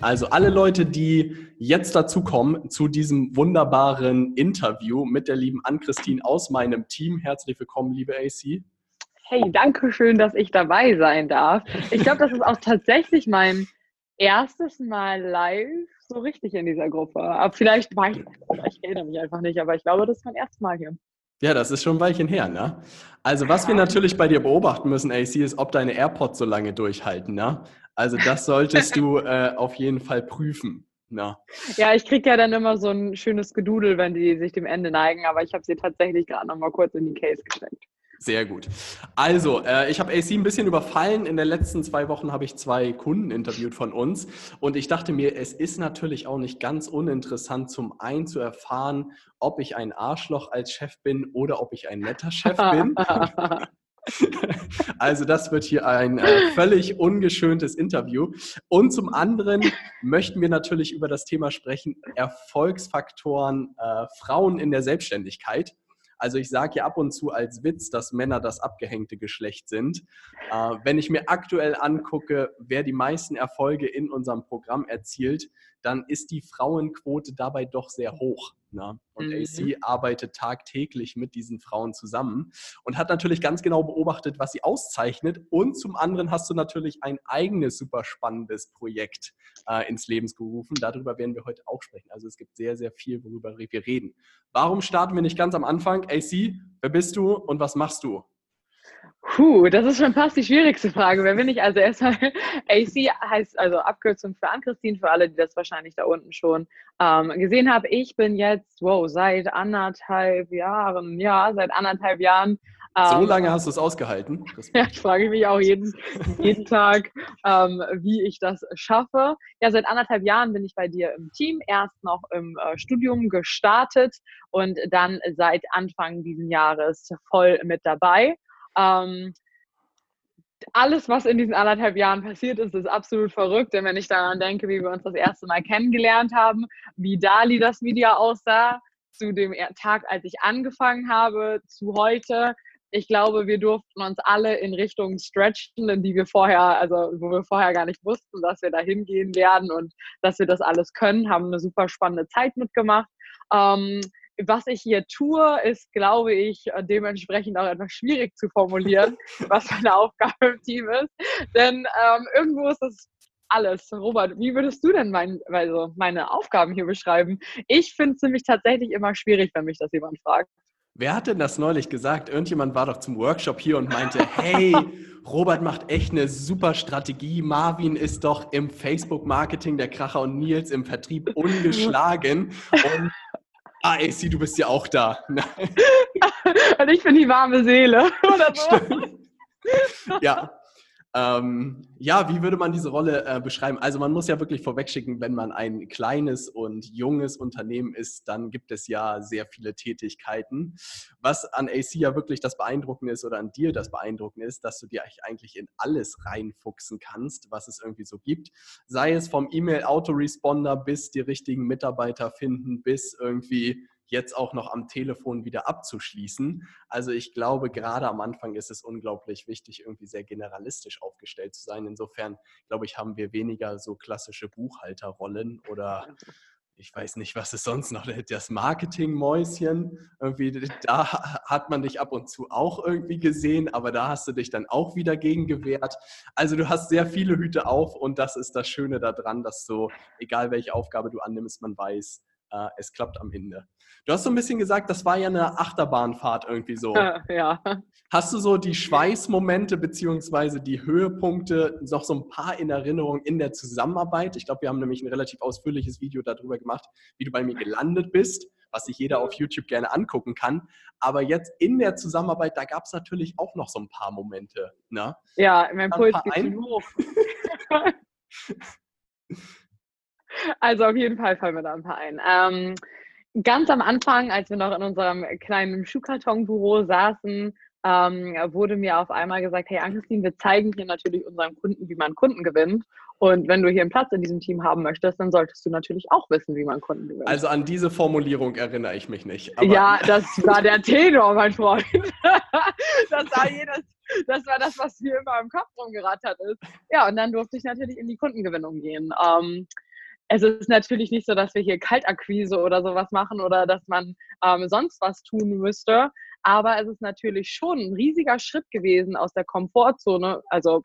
Also alle Leute, die jetzt dazukommen zu diesem wunderbaren Interview mit der lieben Ann-Christine aus meinem Team. Herzlich willkommen, liebe AC. Hey, danke schön, dass ich dabei sein darf. Ich glaube, das ist auch tatsächlich mein erstes Mal live so richtig in dieser Gruppe. Aber vielleicht war ich, ich erinnere mich einfach nicht, aber ich glaube, das ist mein erstes Mal hier. Ja, das ist schon ein Weilchen her, ne? Also, was wir natürlich bei dir beobachten müssen, AC, ist, ob deine AirPods so lange durchhalten, ne? Also das solltest du äh, auf jeden Fall prüfen. Na. Ja, ich kriege ja dann immer so ein schönes Gedudel, wenn die sich dem Ende neigen, aber ich habe sie tatsächlich gerade noch mal kurz in die Case gesteckt. Sehr gut. Also, äh, ich habe AC ein bisschen überfallen. In den letzten zwei Wochen habe ich zwei Kunden interviewt von uns. Und ich dachte mir, es ist natürlich auch nicht ganz uninteressant, zum einen zu erfahren, ob ich ein Arschloch als Chef bin oder ob ich ein netter Chef bin. Also das wird hier ein äh, völlig ungeschöntes Interview. Und zum anderen möchten wir natürlich über das Thema sprechen, Erfolgsfaktoren äh, Frauen in der Selbstständigkeit. Also ich sage ja ab und zu als Witz, dass Männer das abgehängte Geschlecht sind. Äh, wenn ich mir aktuell angucke, wer die meisten Erfolge in unserem Programm erzielt, dann ist die Frauenquote dabei doch sehr hoch. Ne? Und mhm. AC arbeitet tagtäglich mit diesen Frauen zusammen und hat natürlich ganz genau beobachtet, was sie auszeichnet. Und zum anderen hast du natürlich ein eigenes super spannendes Projekt äh, ins Leben gerufen. Darüber werden wir heute auch sprechen. Also es gibt sehr, sehr viel, worüber wir reden. Warum starten wir nicht ganz am Anfang? AC, wer bist du und was machst du? Puh, das ist schon fast die schwierigste Frage. Wer bin ich? Also erstmal, AC heißt also Abkürzung für Ann-Christine, für alle, die das wahrscheinlich da unten schon ähm, gesehen haben. Ich bin jetzt, wow, seit anderthalb Jahren, ja, seit anderthalb Jahren. Ähm, so lange hast du es ausgehalten? Ja, ich frage mich auch jeden, jeden Tag, ähm, wie ich das schaffe. Ja, seit anderthalb Jahren bin ich bei dir im Team, erst noch im äh, Studium gestartet und dann seit Anfang dieses Jahres voll mit dabei. Ähm, alles, was in diesen anderthalb Jahren passiert ist, ist absolut verrückt. Denn wenn ich daran denke, wie wir uns das erste Mal kennengelernt haben, wie Dali das Video aussah, zu dem Tag, als ich angefangen habe, zu heute, ich glaube, wir durften uns alle in Richtungen stretchen, in die wir vorher, also wo wir vorher gar nicht wussten, dass wir da hingehen werden und dass wir das alles können, haben eine super spannende Zeit mitgemacht. Ähm, was ich hier tue, ist, glaube ich, dementsprechend auch etwas schwierig zu formulieren, was meine Aufgabe im Team ist. Denn ähm, irgendwo ist das alles. Robert, wie würdest du denn mein, also meine Aufgaben hier beschreiben? Ich finde es nämlich tatsächlich immer schwierig, wenn mich das jemand fragt. Wer hat denn das neulich gesagt? Irgendjemand war doch zum Workshop hier und meinte, hey, Robert macht echt eine super Strategie. Marvin ist doch im Facebook-Marketing der Kracher und Nils im Vertrieb ungeschlagen. Und Ah, AC, du bist ja auch da. Und ich bin die warme Seele. Oder so. Stimmt. Ja, ähm, ja, wie würde man diese Rolle äh, beschreiben? Also man muss ja wirklich vorwegschicken, wenn man ein kleines und junges Unternehmen ist, dann gibt es ja sehr viele Tätigkeiten. Was an AC ja wirklich das Beeindruckende ist oder an dir das Beeindruckende ist, dass du dir eigentlich in alles reinfuchsen kannst, was es irgendwie so gibt. Sei es vom E-Mail-Autoresponder bis die richtigen Mitarbeiter finden, bis irgendwie jetzt auch noch am Telefon wieder abzuschließen. Also ich glaube, gerade am Anfang ist es unglaublich wichtig, irgendwie sehr generalistisch aufgestellt zu sein. Insofern, glaube ich, haben wir weniger so klassische Buchhalterrollen oder ich weiß nicht, was es sonst noch, das Marketingmäuschen, irgendwie, da hat man dich ab und zu auch irgendwie gesehen, aber da hast du dich dann auch wieder gegen gewehrt. Also du hast sehr viele Hüte auf und das ist das Schöne daran, dass so, egal welche Aufgabe du annimmst, man weiß, äh, es klappt am Ende. Du hast so ein bisschen gesagt, das war ja eine Achterbahnfahrt irgendwie so. Ja. Hast du so die Schweißmomente beziehungsweise die Höhepunkte noch so ein paar in Erinnerung in der Zusammenarbeit? Ich glaube, wir haben nämlich ein relativ ausführliches Video darüber gemacht, wie du bei mir gelandet bist, was sich jeder auf YouTube gerne angucken kann. Aber jetzt in der Zusammenarbeit, da gab es natürlich auch noch so ein paar Momente. Ne? Ja, mein Puls geht hoch. Also auf jeden Fall fallen mir da ein paar ein. Ähm, ganz am Anfang, als wir noch in unserem kleinen Schuhkartonbüro saßen, ähm, wurde mir auf einmal gesagt, hey Ann-Christine, wir zeigen hier natürlich unseren Kunden, wie man Kunden gewinnt. Und wenn du hier einen Platz in diesem Team haben möchtest, dann solltest du natürlich auch wissen, wie man Kunden gewinnt. Also an diese Formulierung erinnere ich mich nicht. ja, das war der Tenor, mein Freund. das war jedes, das war das, was mir immer im Kopf rumgerattert ist. Ja, und dann durfte ich natürlich in die Kundengewinnung gehen. Ähm, es ist natürlich nicht so, dass wir hier Kaltakquise oder sowas machen oder dass man ähm, sonst was tun müsste. Aber es ist natürlich schon ein riesiger Schritt gewesen aus der Komfortzone, also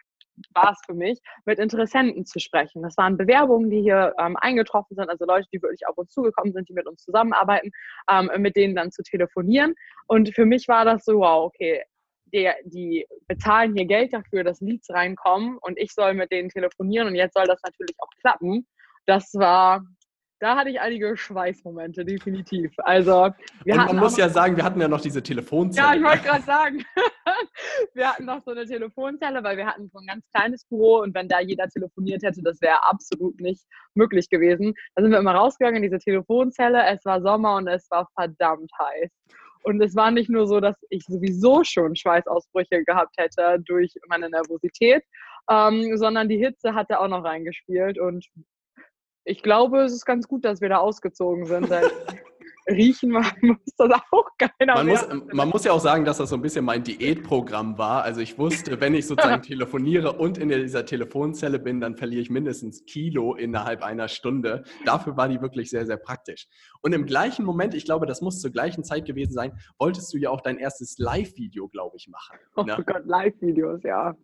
war es für mich, mit Interessenten zu sprechen. Das waren Bewerbungen, die hier ähm, eingetroffen sind, also Leute, die wirklich auf uns zugekommen sind, die mit uns zusammenarbeiten, ähm, mit denen dann zu telefonieren. Und für mich war das so, wow, okay, die, die bezahlen hier Geld dafür, dass Leads reinkommen und ich soll mit denen telefonieren und jetzt soll das natürlich auch klappen. Das war da hatte ich einige Schweißmomente, definitiv. Also, wir Und man muss ja sagen, wir hatten ja noch diese Telefonzelle. Ja, ich wollte gerade sagen, wir hatten noch so eine Telefonzelle, weil wir hatten so ein ganz kleines Büro und wenn da jeder telefoniert hätte, das wäre absolut nicht möglich gewesen. Da sind wir immer rausgegangen in diese Telefonzelle. Es war Sommer und es war verdammt heiß. Und es war nicht nur so, dass ich sowieso schon Schweißausbrüche gehabt hätte durch meine Nervosität, ähm, sondern die Hitze hatte auch noch reingespielt. Und ich glaube, es ist ganz gut, dass wir da ausgezogen sind. riechen muss das auch keiner man Muss, man muss ja auch sagen, dass das so ein bisschen mein Diätprogramm war. Also ich wusste, wenn ich sozusagen telefoniere und in dieser Telefonzelle bin, dann verliere ich mindestens Kilo innerhalb einer Stunde. Dafür war die wirklich sehr, sehr praktisch. Und im gleichen Moment, ich glaube, das muss zur gleichen Zeit gewesen sein, wolltest du ja auch dein erstes Live-Video, glaube ich, machen. Oh ne? Gott, Live-Videos, ja.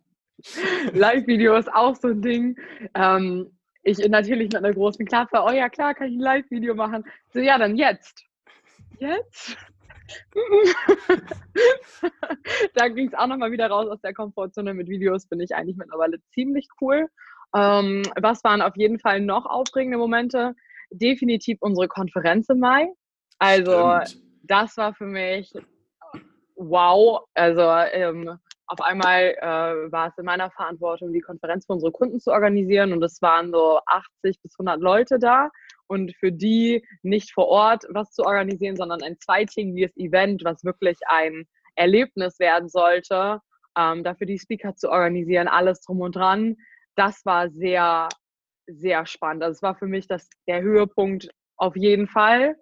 Live-Video ist auch so ein Ding. Ähm, ich natürlich mit einer großen Klappe, oh ja klar, kann ich ein Live-Video machen. So, ja, dann jetzt. Jetzt? da ging es auch nochmal wieder raus aus der Komfortzone. Mit Videos bin ich eigentlich mittlerweile ziemlich cool. Ähm, was waren auf jeden Fall noch aufregende Momente? Definitiv unsere Konferenz im Mai. Also, Stimmt. das war für mich wow. Also, ähm, auf einmal äh, war es in meiner Verantwortung, die Konferenz für unsere Kunden zu organisieren und es waren so 80 bis 100 Leute da und für die nicht vor Ort was zu organisieren, sondern ein zweitägiges Event, was wirklich ein Erlebnis werden sollte, ähm, dafür die Speaker zu organisieren, alles drum und dran. Das war sehr, sehr spannend. Also es war für mich das, der Höhepunkt auf jeden Fall.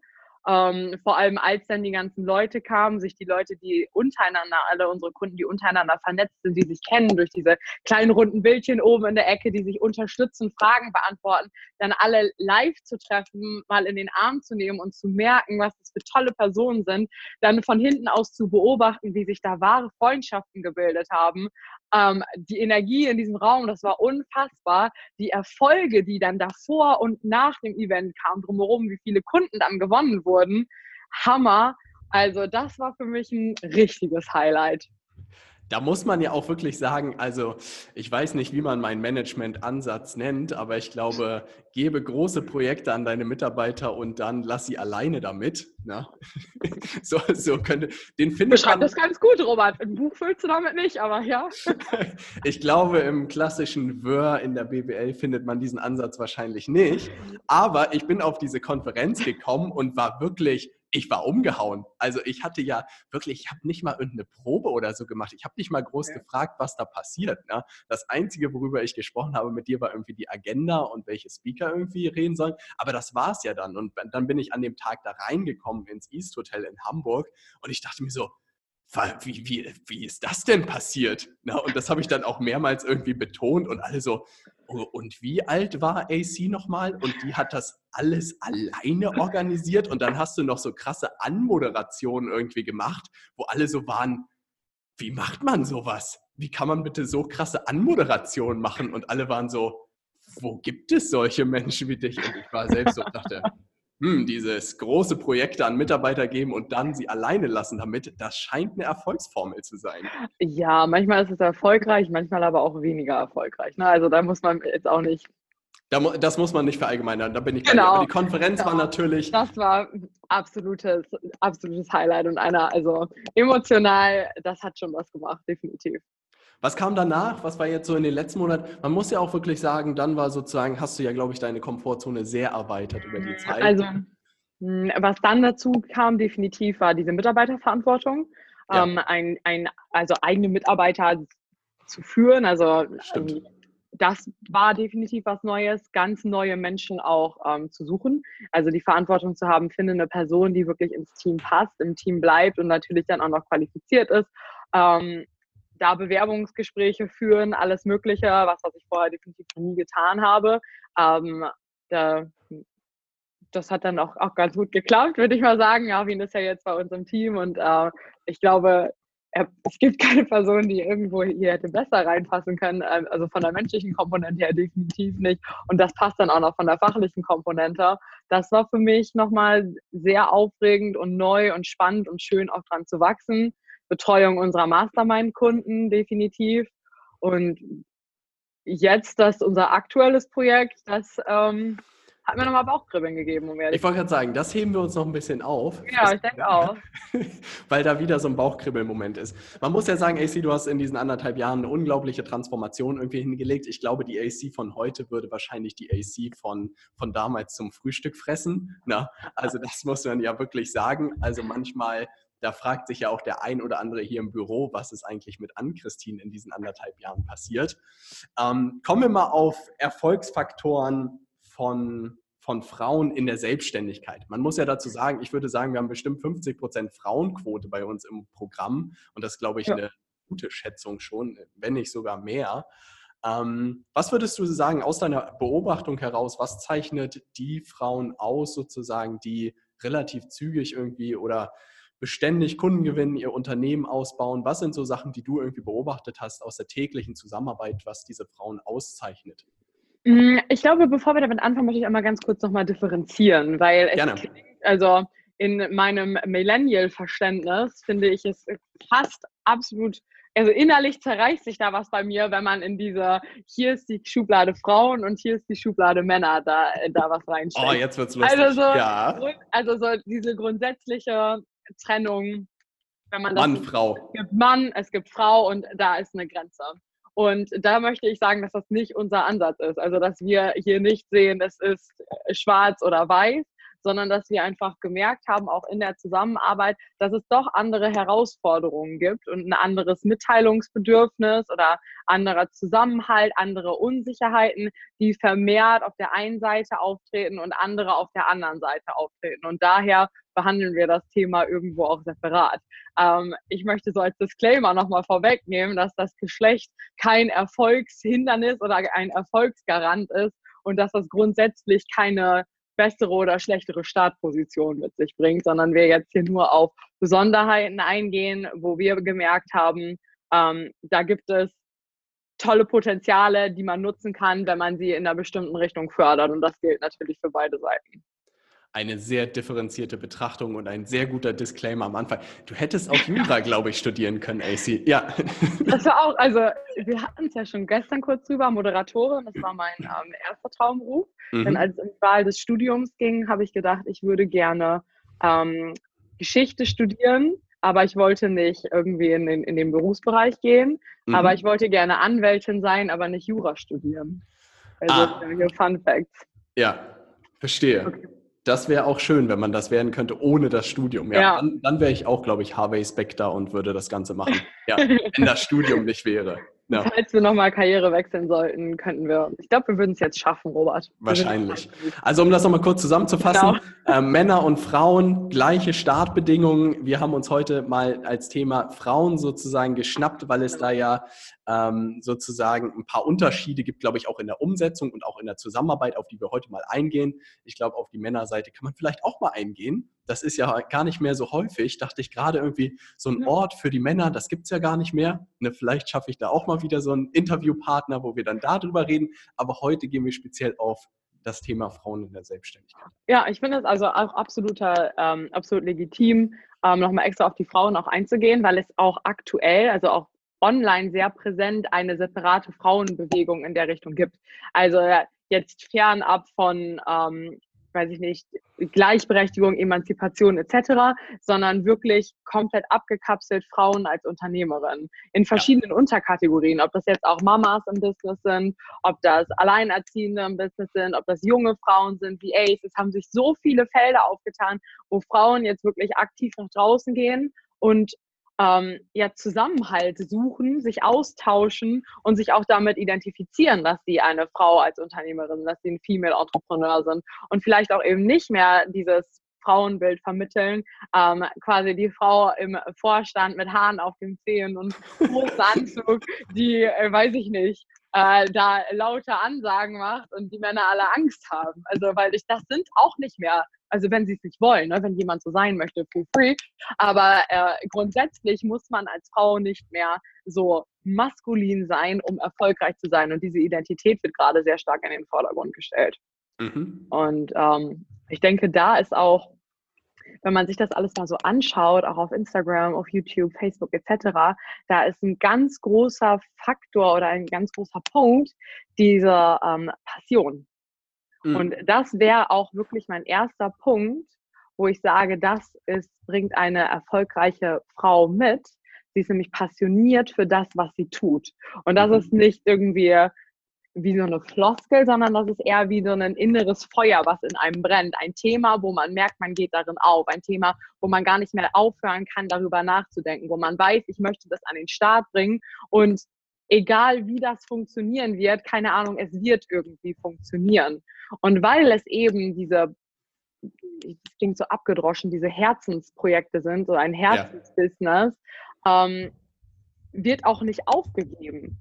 Ähm, vor allem als dann die ganzen Leute kamen, sich die Leute, die untereinander, alle unsere Kunden, die untereinander vernetzt sind, die sich kennen durch diese kleinen runden Bildchen oben in der Ecke, die sich unterstützen, Fragen beantworten, dann alle live zu treffen, mal in den Arm zu nehmen und zu merken, was das für tolle Personen sind, dann von hinten aus zu beobachten, wie sich da wahre Freundschaften gebildet haben. Ähm, die Energie in diesem Raum, das war unfassbar. Die Erfolge, die dann davor und nach dem Event kamen, drumherum, wie viele Kunden dann gewonnen wurden, wurden. Hammer. Also das war für mich ein richtiges Highlight. Da muss man ja auch wirklich sagen, also ich weiß nicht, wie man meinen Management-Ansatz nennt, aber ich glaube, gebe große Projekte an deine Mitarbeiter und dann lass sie alleine damit. Ne? so, so könnte, den finde ich. das ganz gut, Robert. Ein Buch füllst du damit nicht, aber ja. ich glaube, im klassischen Wör in der BWL findet man diesen Ansatz wahrscheinlich nicht. Aber ich bin auf diese Konferenz gekommen und war wirklich ich war umgehauen. Also ich hatte ja wirklich, ich habe nicht mal irgendeine Probe oder so gemacht. Ich habe nicht mal groß ja. gefragt, was da passiert. Ne? Das Einzige, worüber ich gesprochen habe mit dir, war irgendwie die Agenda und welche Speaker irgendwie reden sollen. Aber das war es ja dann. Und dann bin ich an dem Tag da reingekommen ins East Hotel in Hamburg und ich dachte mir so, wie, wie, wie ist das denn passiert? Na, und das habe ich dann auch mehrmals irgendwie betont und alle so, oh, und wie alt war AC nochmal? Und die hat das alles alleine organisiert und dann hast du noch so krasse Anmoderationen irgendwie gemacht, wo alle so waren, wie macht man sowas? Wie kann man bitte so krasse Anmoderationen machen? Und alle waren so, wo gibt es solche Menschen wie dich? Und ich war selbst so und dachte, hm, dieses große Projekte an Mitarbeiter geben und dann sie alleine lassen damit, das scheint eine Erfolgsformel zu sein. Ja, manchmal ist es erfolgreich, manchmal aber auch weniger erfolgreich. Ne? Also da muss man jetzt auch nicht. das muss man nicht verallgemeinern, da bin ich genau. Aber die Konferenz genau. war natürlich. Das war absolutes, absolutes Highlight und einer, also emotional, das hat schon was gemacht, definitiv. Was kam danach? Was war jetzt so in den letzten Monaten? Man muss ja auch wirklich sagen, dann war sozusagen, hast du ja, glaube ich, deine Komfortzone sehr erweitert über die Zeit. Also Hm, was dann dazu kam, definitiv, war diese Mitarbeiterverantwortung. Ja. Ähm, ein, ein, also eigene Mitarbeiter zu führen. Also ähm, das war definitiv was Neues, ganz neue Menschen auch ähm, zu suchen. Also die Verantwortung zu haben, finde eine Person, die wirklich ins Team passt, im Team bleibt und natürlich dann auch noch qualifiziert ist. Ähm, da Bewerbungsgespräche führen, alles Mögliche, was, was ich vorher definitiv nie getan habe. Ähm, da, das hat dann auch, auch ganz gut geklappt, würde ich mal sagen. Ja, Wien ist ja jetzt bei uns im Team und äh, ich glaube, es gibt keine Person, die irgendwo hier hätte besser reinpassen können. Ähm, also von der menschlichen Komponente her definitiv nicht. Und das passt dann auch noch von der fachlichen Komponente. Das war für mich nochmal sehr aufregend und neu und spannend und schön auch dran zu wachsen. Betreuung unserer Mastermind-Kunden definitiv. Und jetzt das unser aktuelles Projekt, das ähm, hat mir nochmal Bauchkribbeln gegeben, um Ich wollte gerade sagen, das heben wir uns noch ein bisschen auf. Ja, ich denke auch. Weil da wieder so ein Bauchkribbeln-Moment ist. Man muss ja sagen, AC, du hast in diesen anderthalb Jahren eine unglaubliche Transformation irgendwie hingelegt. Ich glaube, die AC von heute würde wahrscheinlich die AC von, von damals zum Frühstück fressen. Na, also das muss man ja wirklich sagen. Also manchmal da fragt sich ja auch der ein oder andere hier im Büro, was ist eigentlich mit Ann-Christine in diesen anderthalb Jahren passiert. Ähm, kommen wir mal auf Erfolgsfaktoren von, von Frauen in der Selbstständigkeit. Man muss ja dazu sagen, ich würde sagen, wir haben bestimmt 50 Prozent Frauenquote bei uns im Programm und das glaube ich ja. eine gute Schätzung schon, wenn nicht sogar mehr. Ähm, was würdest du sagen aus deiner Beobachtung heraus, was zeichnet die Frauen aus sozusagen, die relativ zügig irgendwie oder beständig Kunden gewinnen, ihr Unternehmen ausbauen? Was sind so Sachen, die du irgendwie beobachtet hast aus der täglichen Zusammenarbeit, was diese Frauen auszeichnet? Mm, ich glaube, bevor wir damit anfangen, möchte ich einmal ganz kurz nochmal differenzieren, weil es Gerne. Klingt, also in meinem Millennial-Verständnis finde ich es fast absolut, also innerlich zerreißt sich da was bei mir, wenn man in diese, hier ist die Schublade Frauen und hier ist die Schublade Männer, da, da was reinsteckt. Oh, jetzt wird's lustig. Also so, ja. also so diese grundsätzliche Trennung, wenn man das Mann, Frau. Es gibt Mann, es gibt Frau und da ist eine Grenze. Und da möchte ich sagen, dass das nicht unser Ansatz ist. Also, dass wir hier nicht sehen, es ist schwarz oder weiß, sondern dass wir einfach gemerkt haben, auch in der Zusammenarbeit, dass es doch andere Herausforderungen gibt und ein anderes Mitteilungsbedürfnis oder anderer Zusammenhalt, andere Unsicherheiten, die vermehrt auf der einen Seite auftreten und andere auf der anderen Seite auftreten. Und daher behandeln wir das Thema irgendwo auch separat. Ähm, ich möchte so als Disclaimer nochmal vorwegnehmen, dass das Geschlecht kein Erfolgshindernis oder ein Erfolgsgarant ist und dass das grundsätzlich keine bessere oder schlechtere Startposition mit sich bringt, sondern wir jetzt hier nur auf Besonderheiten eingehen, wo wir gemerkt haben, ähm, da gibt es tolle Potenziale, die man nutzen kann, wenn man sie in einer bestimmten Richtung fördert. Und das gilt natürlich für beide Seiten eine sehr differenzierte Betrachtung und ein sehr guter Disclaimer am Anfang. Du hättest auch Jura, glaube ich, studieren können, AC. Ja. Das war auch, also wir hatten es ja schon gestern kurz drüber, Moderatorin, das war mein ähm, erster Traumberuf. Mhm. Denn als es um die Wahl des Studiums ging, habe ich gedacht, ich würde gerne ähm, Geschichte studieren, aber ich wollte nicht irgendwie in den, in den Berufsbereich gehen. Mhm. Aber ich wollte gerne Anwältin sein, aber nicht Jura studieren. Also ah. Fun Facts. Ja, verstehe. Okay. Das wäre auch schön, wenn man das werden könnte ohne das Studium. Ja, ja. Dann, dann wäre ich auch, glaube ich, Harvey Specter und würde das Ganze machen. Ja, wenn das Studium nicht wäre. Ja. Falls wir nochmal Karriere wechseln sollten, könnten wir. Ich glaube, wir würden es jetzt schaffen, Robert. Wahrscheinlich. Also, um das nochmal kurz zusammenzufassen: genau. äh, Männer und Frauen, gleiche Startbedingungen. Wir haben uns heute mal als Thema Frauen sozusagen geschnappt, weil es da ja ähm, sozusagen ein paar Unterschiede gibt, glaube ich, auch in der Umsetzung und auch in der Zusammenarbeit, auf die wir heute mal eingehen. Ich glaube, auf die Männerseite kann man vielleicht auch mal eingehen das ist ja gar nicht mehr so häufig. Dachte ich gerade irgendwie, so ein Ort für die Männer, das gibt es ja gar nicht mehr. Ne, vielleicht schaffe ich da auch mal wieder so einen Interviewpartner, wo wir dann darüber reden. Aber heute gehen wir speziell auf das Thema Frauen in der Selbstständigkeit. Ja, ich finde es also auch absoluter, ähm, absolut legitim, ähm, nochmal extra auf die Frauen auch einzugehen, weil es auch aktuell, also auch online sehr präsent eine separate Frauenbewegung in der Richtung gibt. Also jetzt fernab von ähm, weiß ich nicht, Gleichberechtigung, Emanzipation etc., sondern wirklich komplett abgekapselt Frauen als Unternehmerin in verschiedenen ja. Unterkategorien, ob das jetzt auch Mamas im Business sind, ob das Alleinerziehende im Business sind, ob das junge Frauen sind, wie Ace. Es haben sich so viele Felder aufgetan, wo Frauen jetzt wirklich aktiv nach draußen gehen und ähm, ja, Zusammenhalt suchen, sich austauschen und sich auch damit identifizieren, dass sie eine Frau als Unternehmerin, dass sie ein Female Entrepreneur sind und vielleicht auch eben nicht mehr dieses Frauenbild vermitteln. Ähm, quasi die Frau im Vorstand mit Haaren auf den Zehen und großen Anzug, die, äh, weiß ich nicht, äh, da laute Ansagen macht und die Männer alle Angst haben. Also, weil ich, das sind auch nicht mehr also wenn sie es nicht wollen, ne? wenn jemand so sein möchte, feel free. Aber äh, grundsätzlich muss man als Frau nicht mehr so maskulin sein, um erfolgreich zu sein. Und diese Identität wird gerade sehr stark in den Vordergrund gestellt. Mhm. Und ähm, ich denke, da ist auch, wenn man sich das alles mal so anschaut, auch auf Instagram, auf YouTube, Facebook etc., da ist ein ganz großer Faktor oder ein ganz großer Punkt diese ähm, Passion. Mhm. Und das wäre auch wirklich mein erster Punkt, wo ich sage, das ist, bringt eine erfolgreiche Frau mit. Sie ist nämlich passioniert für das, was sie tut. Und das mhm. ist nicht irgendwie wie so eine Floskel, sondern das ist eher wie so ein inneres Feuer, was in einem brennt. Ein Thema, wo man merkt, man geht darin auf. Ein Thema, wo man gar nicht mehr aufhören kann, darüber nachzudenken, wo man weiß, ich möchte das an den Start bringen und egal wie das funktionieren wird, keine Ahnung, es wird irgendwie funktionieren. Und weil es eben diese, das klingt so abgedroschen, diese Herzensprojekte sind, so ein Herzensbusiness, ja. ähm, wird auch nicht aufgegeben.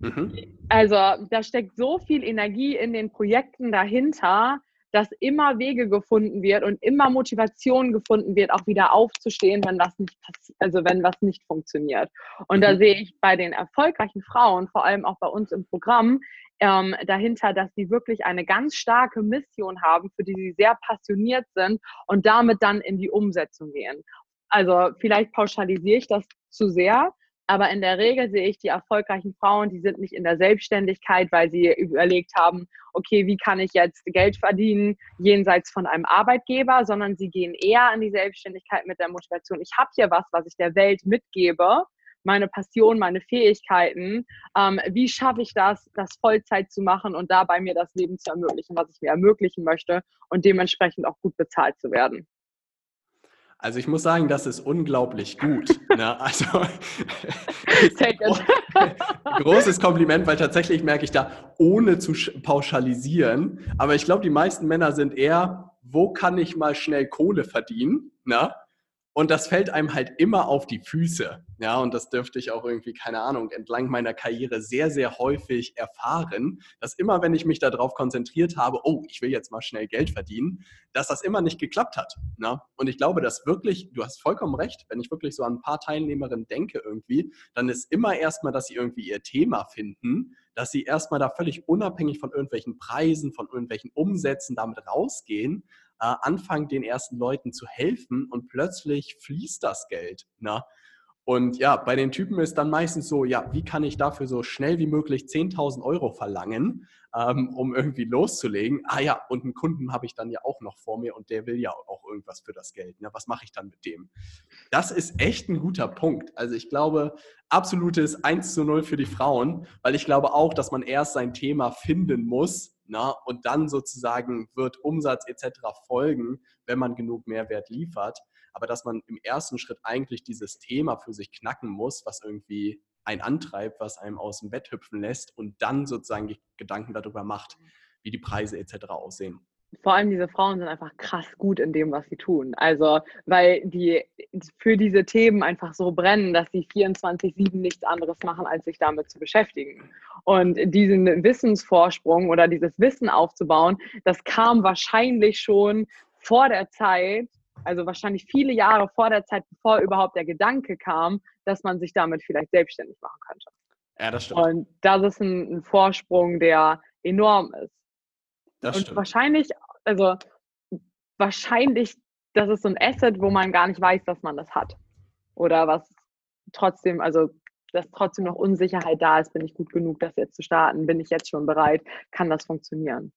Mhm. Also da steckt so viel Energie in den Projekten dahinter, dass immer Wege gefunden wird und immer Motivation gefunden wird, auch wieder aufzustehen, wenn was nicht also wenn was nicht funktioniert. Und mhm. da sehe ich bei den erfolgreichen Frauen, vor allem auch bei uns im Programm, ähm, dahinter, dass sie wirklich eine ganz starke Mission haben, für die sie sehr passioniert sind und damit dann in die Umsetzung gehen. Also vielleicht pauschalisiere ich das zu sehr, aber in der Regel sehe ich die erfolgreichen Frauen, die sind nicht in der Selbstständigkeit, weil sie überlegt haben, okay, wie kann ich jetzt Geld verdienen jenseits von einem Arbeitgeber, sondern sie gehen eher in die Selbstständigkeit mit der Motivation, ich habe hier was, was ich der Welt mitgebe, meine Passion, meine Fähigkeiten. Ähm, wie schaffe ich das, das Vollzeit zu machen und dabei mir das Leben zu ermöglichen, was ich mir ermöglichen möchte und dementsprechend auch gut bezahlt zu werden? Also ich muss sagen, das ist unglaublich gut. ne? Also großes Kompliment, weil tatsächlich merke ich da, ohne zu pauschalisieren, aber ich glaube, die meisten Männer sind eher, wo kann ich mal schnell Kohle verdienen? Ne? Und das fällt einem halt immer auf die Füße. Ja, und das dürfte ich auch irgendwie, keine Ahnung, entlang meiner Karriere sehr, sehr häufig erfahren, dass immer, wenn ich mich darauf konzentriert habe, oh, ich will jetzt mal schnell Geld verdienen, dass das immer nicht geklappt hat. Ne? Und ich glaube, dass wirklich, du hast vollkommen recht, wenn ich wirklich so an ein paar Teilnehmerinnen denke irgendwie, dann ist immer erstmal, dass sie irgendwie ihr Thema finden, dass sie erstmal da völlig unabhängig von irgendwelchen Preisen, von irgendwelchen Umsätzen damit rausgehen, äh, anfangen, den ersten Leuten zu helfen und plötzlich fließt das Geld. Ne? Und ja, bei den Typen ist dann meistens so, ja, wie kann ich dafür so schnell wie möglich 10.000 Euro verlangen, ähm, um irgendwie loszulegen? Ah ja, und einen Kunden habe ich dann ja auch noch vor mir und der will ja auch irgendwas für das Geld. Ne? Was mache ich dann mit dem? Das ist echt ein guter Punkt. Also ich glaube, absolutes 1 zu 0 für die Frauen, weil ich glaube auch, dass man erst sein Thema finden muss, na, und dann sozusagen wird Umsatz etc. folgen, wenn man genug Mehrwert liefert. Aber dass man im ersten Schritt eigentlich dieses Thema für sich knacken muss, was irgendwie einen antreibt, was einem aus dem Bett hüpfen lässt und dann sozusagen Gedanken darüber macht, wie die Preise etc. aussehen vor allem diese Frauen sind einfach krass gut in dem, was sie tun. Also, weil die für diese Themen einfach so brennen, dass sie 24-7 nichts anderes machen, als sich damit zu beschäftigen. Und diesen Wissensvorsprung oder dieses Wissen aufzubauen, das kam wahrscheinlich schon vor der Zeit, also wahrscheinlich viele Jahre vor der Zeit, bevor überhaupt der Gedanke kam, dass man sich damit vielleicht selbstständig machen könnte. Ja, das stimmt. Und das ist ein, ein Vorsprung, der enorm ist. Das und stimmt. wahrscheinlich, also wahrscheinlich, das ist so ein Asset, wo man gar nicht weiß, dass man das hat. Oder was trotzdem, also dass trotzdem noch Unsicherheit da ist, bin ich gut genug, das jetzt zu starten, bin ich jetzt schon bereit, kann das funktionieren.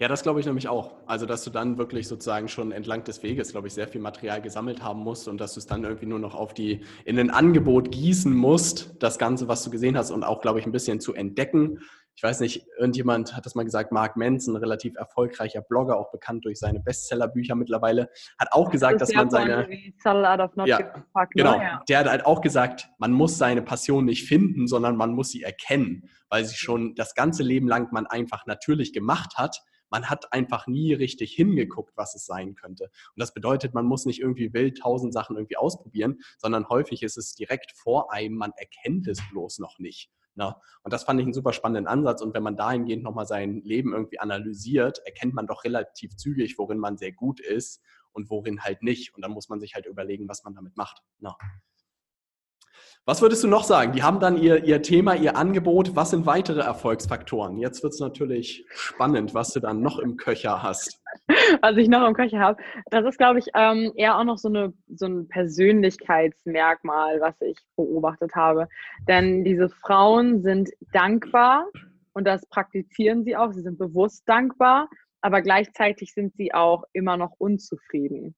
Ja, das glaube ich nämlich auch. Also, dass du dann wirklich sozusagen schon entlang des Weges, glaube ich, sehr viel Material gesammelt haben musst und dass du es dann irgendwie nur noch auf die, in ein Angebot gießen musst, das Ganze, was du gesehen hast und auch, glaube ich, ein bisschen zu entdecken. Ich weiß nicht, irgendjemand hat das mal gesagt, Mark Manson, relativ erfolgreicher Blogger, auch bekannt durch seine Bestsellerbücher mittlerweile, hat auch gesagt, das dass man seine. Ja, ne? genau. Ja. Der hat halt auch gesagt, man muss seine Passion nicht finden, sondern man muss sie erkennen, weil sie schon das ganze Leben lang man einfach natürlich gemacht hat man hat einfach nie richtig hingeguckt, was es sein könnte. Und das bedeutet, man muss nicht irgendwie wild tausend Sachen irgendwie ausprobieren, sondern häufig ist es direkt vor einem, man erkennt es bloß noch nicht. Ne? Und das fand ich einen super spannenden Ansatz. Und wenn man dahingehend nochmal sein Leben irgendwie analysiert, erkennt man doch relativ zügig, worin man sehr gut ist und worin halt nicht. Und dann muss man sich halt überlegen, was man damit macht. Ne? Was würdest du noch sagen? Die haben dann ihr, ihr Thema, ihr Angebot. Was sind weitere Erfolgsfaktoren? Jetzt wird es natürlich spannend, was du dann noch im Köcher hast. Was ich noch im Köcher habe, das ist, glaube ich, ähm, eher auch noch so, eine, so ein Persönlichkeitsmerkmal, was ich beobachtet habe. Denn diese Frauen sind dankbar und das praktizieren sie auch. Sie sind bewusst dankbar, aber gleichzeitig sind sie auch immer noch unzufrieden. Mhm.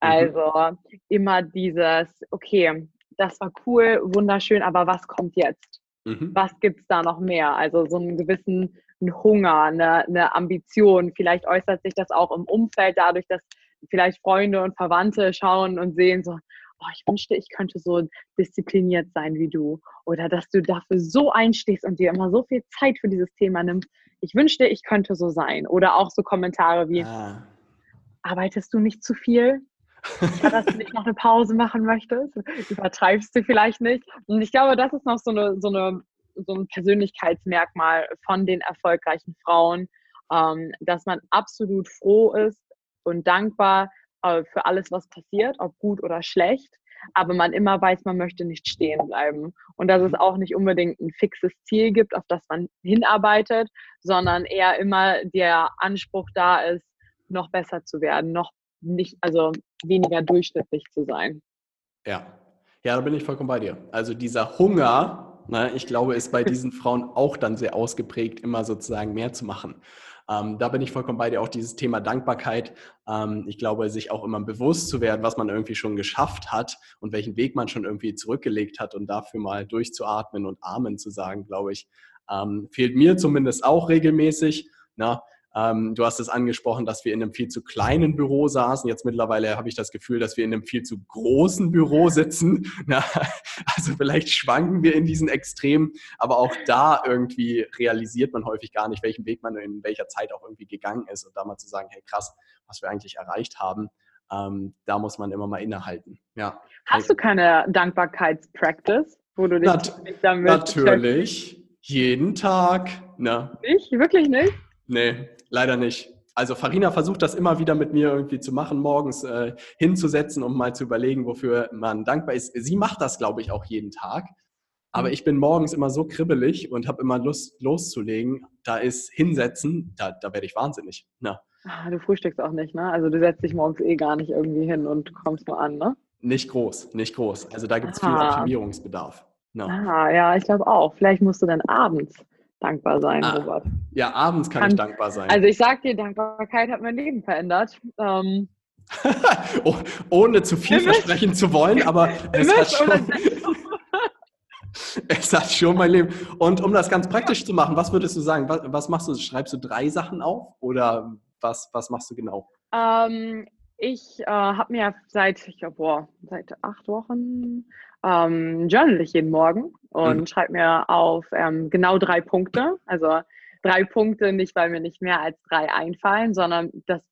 Also immer dieses, okay, das war cool, wunderschön, aber was kommt jetzt? Mhm. Was gibt es da noch mehr? Also so einen gewissen Hunger, eine, eine Ambition. Vielleicht äußert sich das auch im Umfeld dadurch, dass vielleicht Freunde und Verwandte schauen und sehen so, oh, ich wünschte, ich könnte so diszipliniert sein wie du. Oder dass du dafür so einstehst und dir immer so viel Zeit für dieses Thema nimmst. Ich wünschte, ich könnte so sein. Oder auch so Kommentare wie, ah. arbeitest du nicht zu viel? Ja, dass du nicht noch eine Pause machen möchtest. Übertreibst du vielleicht nicht. Und ich glaube, das ist noch so, eine, so, eine, so ein Persönlichkeitsmerkmal von den erfolgreichen Frauen, ähm, dass man absolut froh ist und dankbar äh, für alles, was passiert, ob gut oder schlecht. Aber man immer weiß, man möchte nicht stehen bleiben. Und dass es auch nicht unbedingt ein fixes Ziel gibt, auf das man hinarbeitet, sondern eher immer der Anspruch da ist, noch besser zu werden, noch nicht, also weniger durchschnittlich zu sein. Ja, ja, da bin ich vollkommen bei dir. Also dieser Hunger, ne, ich glaube, ist bei diesen Frauen auch dann sehr ausgeprägt, immer sozusagen mehr zu machen. Ähm, da bin ich vollkommen bei dir. Auch dieses Thema Dankbarkeit. Ähm, ich glaube, sich auch immer bewusst zu werden, was man irgendwie schon geschafft hat und welchen Weg man schon irgendwie zurückgelegt hat und dafür mal durchzuatmen und Amen zu sagen, glaube ich, ähm, fehlt mir zumindest auch regelmäßig. Na, ne? Ähm, du hast es angesprochen, dass wir in einem viel zu kleinen Büro saßen. Jetzt mittlerweile habe ich das Gefühl, dass wir in einem viel zu großen Büro sitzen. Na, also vielleicht schwanken wir in diesen Extremen, aber auch da irgendwie realisiert man häufig gar nicht, welchen Weg man in welcher Zeit auch irgendwie gegangen ist. Und da mal zu sagen, hey krass, was wir eigentlich erreicht haben, ähm, da muss man immer mal innehalten. Ja. Hast du keine Dankbarkeitspractice, wo du dich Nat damit Natürlich, jeden Tag. Ne? Nicht? Wirklich nicht? Nee, leider nicht. Also Farina versucht das immer wieder mit mir irgendwie zu machen, morgens äh, hinzusetzen, um mal zu überlegen, wofür man dankbar ist. Sie macht das, glaube ich, auch jeden Tag. Aber mhm. ich bin morgens immer so kribbelig und habe immer Lust loszulegen. Da ist hinsetzen, da, da werde ich wahnsinnig. Na. Ah, du frühstückst auch nicht, ne? Also du setzt dich morgens eh gar nicht irgendwie hin und kommst nur an, ne? Nicht groß, nicht groß. Also da gibt es viel Optimierungsbedarf. No. Ah, ja, ich glaube auch. Vielleicht musst du dann abends dankbar sein, ah, Robert. Ja, abends kann, kann, ich dankbar sein. Also ich sag dir, Dankbarkeit hat mein Leben verändert. Ähm, oh, ohne zu viel versprechen zu wollen, aber es hat schon... es hat schon mein Leben. Und um das ganz praktisch zu machen, was würdest du sagen? Was, was machst du? Schreibst du drei Sachen auf oder was, was machst du genau? Ähm, ich äh, habe mir seit, ich glaube, seit acht Wochen ähm, journal ich jeden Morgen und mhm. schreibe mir auf ähm, genau drei Punkte. Also drei Punkte, nicht weil mir nicht mehr als drei einfallen, sondern das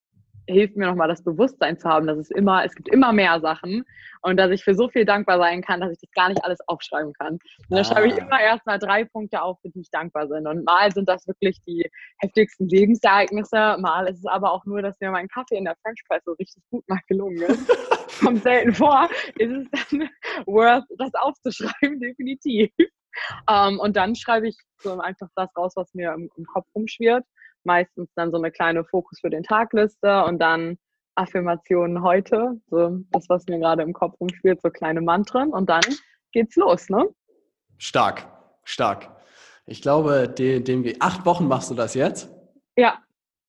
hilft mir nochmal das Bewusstsein zu haben, dass es immer, es gibt immer mehr Sachen und dass ich für so viel dankbar sein kann, dass ich das gar nicht alles aufschreiben kann. Und dann ah. schreibe ich ah. immer erstmal drei Punkte auf, für die ich dankbar bin. Und mal sind das wirklich die heftigsten Lebensereignisse, mal ist es aber auch nur, dass mir mein Kaffee in der French Press so richtig gut mal gelungen ist. Kommt selten vor, ist es dann worth, das aufzuschreiben, definitiv. Um, ähm, und dann schreibe ich so einfach das raus, was mir im, im Kopf rumschwirrt meistens dann so eine kleine Fokus für den Tagliste und dann Affirmationen heute, so das, was mir gerade im Kopf rumspielt, so kleine Mantren und dann geht's los, ne? Stark, stark. Ich glaube, den, den acht Wochen machst du das jetzt? Ja.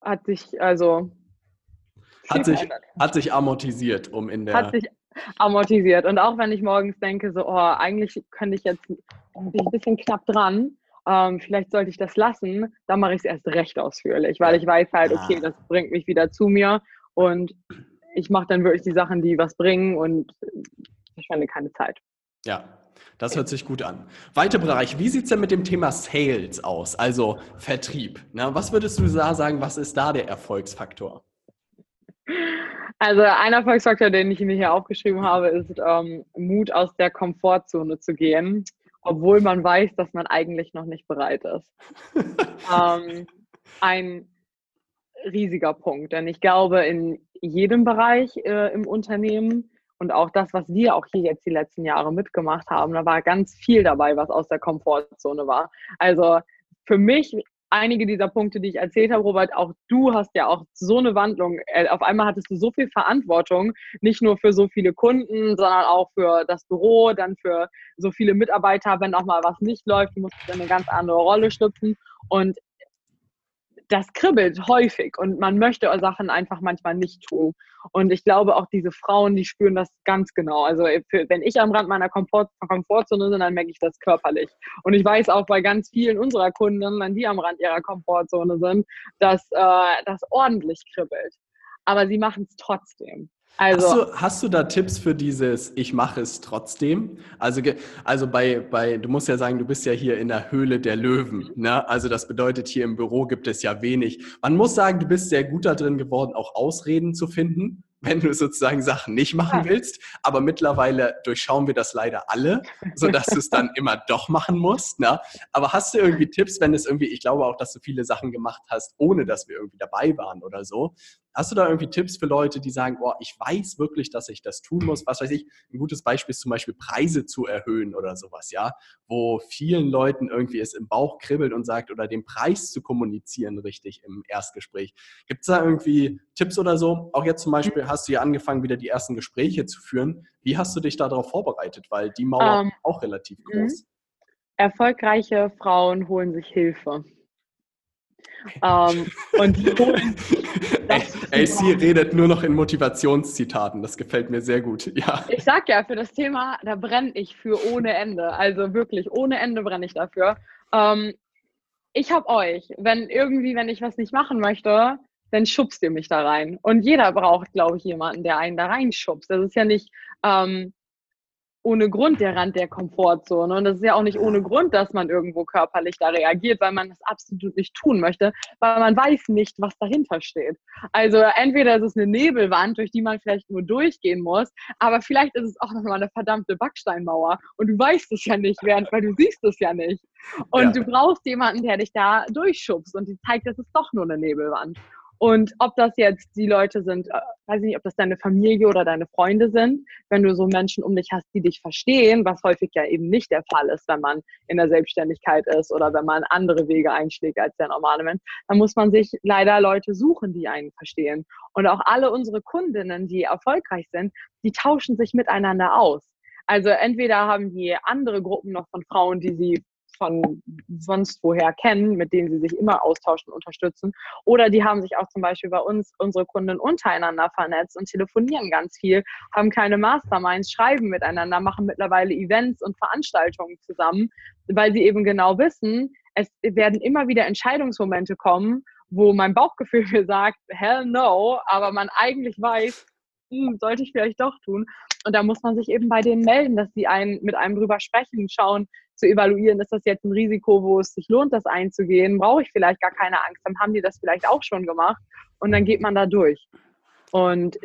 hat sich, also. Hat sich, hat sich amortisiert, um in der. Hat sich amortisiert. Und auch wenn ich morgens denke, so, oh, eigentlich könnte ich jetzt bin ich ein bisschen knapp dran, ähm, vielleicht sollte ich das lassen, dann mache ich es erst recht ausführlich, weil ich weiß halt, okay, das bringt mich wieder zu mir und ich mache dann wirklich die Sachen, die was bringen und verschwende keine Zeit. Ja, das hört sich gut an. Weiter Bereich, wie sieht es denn mit dem Thema Sales aus, also Vertrieb? Na, was würdest du da sagen, was ist da der Erfolgsfaktor? Also ein Erfolgsfaktor, den ich mir hier aufgeschrieben habe, ist ähm, Mut aus der Komfortzone zu gehen, obwohl man weiß, dass man eigentlich noch nicht bereit ist. ähm, ein riesiger Punkt, denn ich glaube, in jedem Bereich äh, im Unternehmen und auch das, was wir auch hier jetzt die letzten Jahre mitgemacht haben, da war ganz viel dabei, was aus der Komfortzone war. Also für mich einige dieser Punkte, die ich erzählt habe, Robert, auch du hast ja auch so eine Wandlung. Äh, auf einmal hattest du so viel Verantwortung, nicht nur für so viele Kunden, sondern auch für das Büro, dann für so viele Mitarbeiter. Wenn auch mal was nicht läuft, musst du in eine ganz andere Rolle schlüpfen. Und das kribbelt häufig und man möchte Sachen einfach manchmal nicht tun. Und ich glaube auch diese Frauen, die spüren das ganz genau. Also für, wenn ich am Rand meiner Komfort, Komfortzone bin, dann merke ich das körperlich. Und ich weiß auch bei ganz vielen unserer Kunden, wenn die am Rand ihrer Komfortzone sind, dass äh, das ordentlich kribbelt. Aber sie machen es trotzdem. Also, hast, du, hast du da Tipps für dieses Ich mache es trotzdem? Also, also bei, bei, du musst ja sagen, du bist ja hier in der Höhle der Löwen. Ne? Also das bedeutet, hier im Büro gibt es ja wenig. Man muss sagen, du bist sehr gut da drin geworden, auch Ausreden zu finden wenn du sozusagen Sachen nicht machen willst. Aber mittlerweile durchschauen wir das leider alle, sodass du es dann immer doch machen musst. Ne? Aber hast du irgendwie Tipps, wenn es irgendwie, ich glaube auch, dass du viele Sachen gemacht hast, ohne dass wir irgendwie dabei waren oder so. Hast du da irgendwie Tipps für Leute, die sagen, oh, ich weiß wirklich, dass ich das tun muss? Was weiß ich, ein gutes Beispiel ist zum Beispiel Preise zu erhöhen oder sowas, ja, wo vielen Leuten irgendwie es im Bauch kribbelt und sagt, oder den Preis zu kommunizieren richtig im Erstgespräch. Gibt es da irgendwie Tipps oder so? Auch jetzt zum Beispiel hast du ja angefangen, wieder die ersten Gespräche zu führen. Wie hast du dich darauf vorbereitet? Weil die Mauer um, ähm, auch relativ groß. Erfolgreiche Frauen holen sich Hilfe. Ähm, und die holen. AC redet nur noch in Motivationszitaten. Das gefällt mir sehr gut. Ja. Ich sag ja, für das Thema, da brenne ich für ohne Ende. Also wirklich, ohne Ende brenne ich dafür. Ähm, ich habe euch, wenn irgendwie, wenn ich was nicht machen möchte, dann schubst ihr mich da rein. Und jeder braucht, glaube ich, jemanden, der einen da reinschubst. Das ist ja nicht ähm, ohne Grund der Rand der Komfortzone. Und das ist ja auch nicht ohne Grund, dass man irgendwo körperlich da reagiert, weil man das absolut nicht tun möchte, weil man weiß nicht, was dahinter steht. Also entweder ist es eine Nebelwand, durch die man vielleicht nur durchgehen muss, aber vielleicht ist es auch nochmal eine verdammte Backsteinmauer und du weißt es ja nicht, während, weil du siehst es ja nicht. Und ja. du brauchst jemanden, der dich da durchschubst und die zeigt, es ist doch nur eine Nebelwand. Und ob das jetzt die Leute sind, äh, weiß ich nicht, ob das deine Familie oder deine Freunde sind, wenn du so Menschen um dich hast, die dich verstehen, was häufig ja eben nicht der Fall ist, wenn man in der Selbstständigkeit ist oder wenn man andere Wege einschlägt als der normale Mensch, dann muss man sich leider Leute suchen, die einen verstehen. Und auch alle unsere Kundinnen, die erfolgreich sind, die tauschen sich miteinander aus. Also entweder haben die andere Gruppen noch von Frauen, die sie von sonst woher kennen, mit denen sie sich immer austauschen, unterstützen. Oder die haben sich auch zum Beispiel bei uns, unsere Kunden untereinander vernetzt und telefonieren ganz viel, haben keine Masterminds, schreiben miteinander, machen mittlerweile Events und Veranstaltungen zusammen, weil sie eben genau wissen, es werden immer wieder Entscheidungsmomente kommen, wo mein Bauchgefühl mir sagt, hell no, aber man eigentlich weiß, hm, sollte ich vielleicht doch tun. Und da muss man sich eben bei denen melden, dass sie einen, mit einem drüber sprechen, schauen, zu evaluieren, ist das jetzt ein Risiko, wo es sich lohnt, das einzugehen? Brauche ich vielleicht gar keine Angst? Dann haben die das vielleicht auch schon gemacht und dann geht man da durch. Und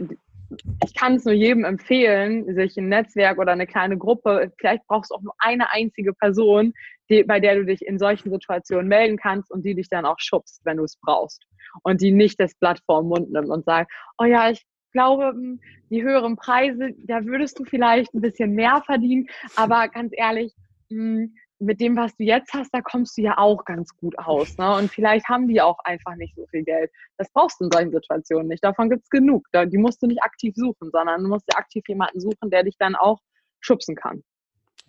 ich kann es nur jedem empfehlen, sich ein Netzwerk oder eine kleine Gruppe, vielleicht brauchst du auch nur eine einzige Person, die, bei der du dich in solchen Situationen melden kannst und die dich dann auch schubst, wenn du es brauchst. Und die nicht das Blatt vor den Mund nimmt und sagt, oh ja, ich glaube, hm, die höheren Preise, da würdest du vielleicht ein bisschen mehr verdienen. Aber ganz ehrlich, hm, mit dem, was du jetzt hast, da kommst du ja auch ganz gut aus. Ne? Und vielleicht haben die auch einfach nicht so viel Geld. Das brauchst du in solchen Situationen nicht. Davon gibt es genug. Die musst du nicht aktiv suchen, sondern du musst dir aktiv jemanden suchen, der dich dann auch schubsen kann.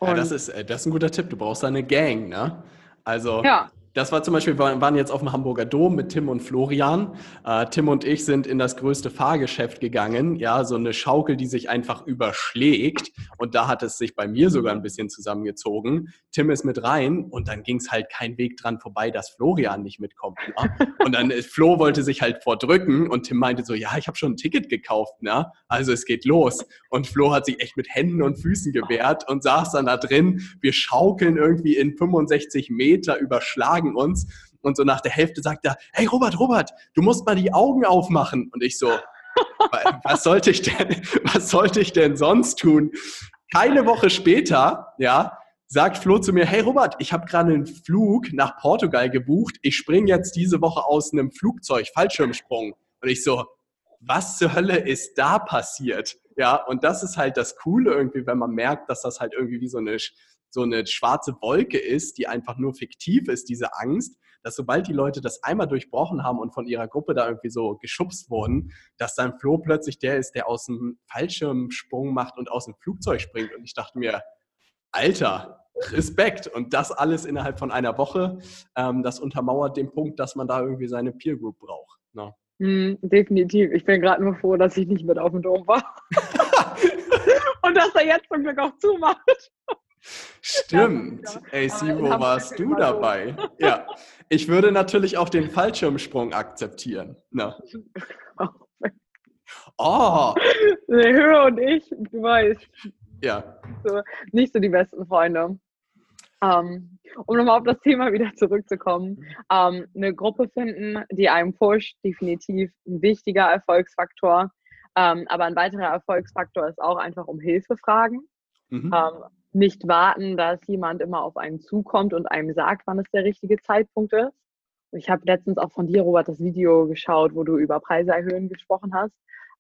Ja, das ist, äh, das ist ein guter Tipp. Du brauchst eine Gang, ne? Also ja. Das war zum Beispiel, wir waren jetzt auf dem Hamburger Dom mit Tim und Florian. Äh, Tim und ich sind in das größte Fahrgeschäft gegangen. Ja, so eine Schaukel, die sich einfach überschlägt. Und da hat es sich bei mir sogar ein bisschen zusammengezogen. Tim ist mit rein und dann ging es halt kein Weg dran vorbei, dass Florian nicht mitkommt. Ne? Und dann äh, Flo wollte sich halt vordrücken und Tim meinte so, ja, ich habe schon ein Ticket gekauft, ne? Also es geht los. Und Flo hat sich echt mit Händen und Füßen gewehrt und saß dann da drin. Wir schaukeln irgendwie in 65 Meter überschlagen fragen uns. Und so nach der Hälfte sagt er, hey Robert, Robert, du musst mal die Augen aufmachen. Und ich so, was sollte ich denn, was sollte ich denn sonst tun? Keine Woche später, ja, sagt Flo zu mir, hey Robert, ich habe gerade einen Flug nach Portugal gebucht. Ich springe jetzt diese Woche aus einem Flugzeug, Fallschirmsprung. Und ich so, was zur Hölle ist da passiert? Ja, und das ist halt das Coole irgendwie, wenn man merkt, dass das halt irgendwie wie so eine so eine schwarze Wolke ist, die einfach nur fiktiv ist, diese Angst, dass sobald die Leute das einmal durchbrochen haben und von ihrer Gruppe da irgendwie so geschubst wurden, dass dann Flo plötzlich der ist, der aus dem Fallschirmsprung macht und aus dem Flugzeug springt. Und ich dachte mir, Alter, Respekt. Und das alles innerhalb von einer Woche, ähm, das untermauert den Punkt, dass man da irgendwie seine Peer Group braucht. Ne? Mm, definitiv. Ich bin gerade nur froh, dass ich nicht mit auf dem Dom war. und dass er jetzt zum Glück auch zumacht. Stimmt. Ey, Simo, warst du dabei? Ja. Ich würde natürlich auch den Fallschirmsprung akzeptieren. Na. Oh! Der Höhe und ich, du weißt. Ja. So, nicht so die besten Freunde. Um, ähm, um nochmal auf das Thema wieder zurückzukommen. Ähm, eine Gruppe finden, die einem pusht, definitiv ein wichtiger Erfolgsfaktor. Ähm, aber ein weiterer Erfolgsfaktor ist auch einfach um Hilfe fragen. Mhm nicht warten, dass jemand immer auf einen zukommt und einem sagt, wann es der richtige Zeitpunkt ist. Ich habe letztens auch von dir, Robert, das Video geschaut, wo du über Preise erhöhen gesprochen hast,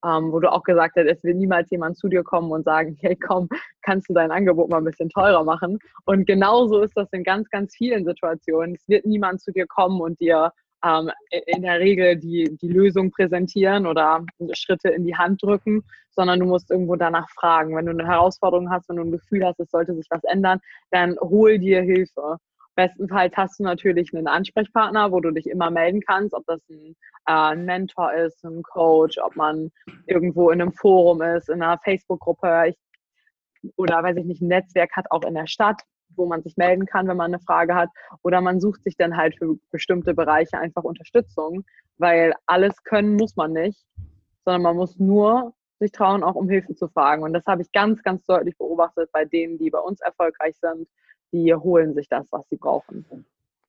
ähm, wo du auch gesagt hast, es wird niemals jemand zu dir kommen und sagen, hey komm, kannst du dein Angebot mal ein bisschen teurer machen. Und genauso ist das in ganz, ganz vielen Situationen. Es wird niemand zu dir kommen und dir ähm, in der Regel die, die Lösung präsentieren oder Schritte in die Hand drücken, sondern du musst irgendwo danach fragen. Wenn du eine Herausforderung hast, wenn du ein Gefühl hast, es sollte sich was ändern, dann hol dir Hilfe. Bestenfalls hast du natürlich einen Ansprechpartner, wo du dich immer melden kannst, ob das ein, äh, ein Mentor ist, ein Coach, ob man irgendwo in einem Forum ist, in einer Facebook-Gruppe oder weiß ich nicht, ein Netzwerk hat auch in der Stadt wo man sich melden kann, wenn man eine Frage hat. Oder man sucht sich dann halt für bestimmte Bereiche einfach Unterstützung, weil alles können muss man nicht, sondern man muss nur sich trauen, auch um Hilfe zu fragen. Und das habe ich ganz, ganz deutlich beobachtet bei denen, die bei uns erfolgreich sind. Die holen sich das, was sie brauchen.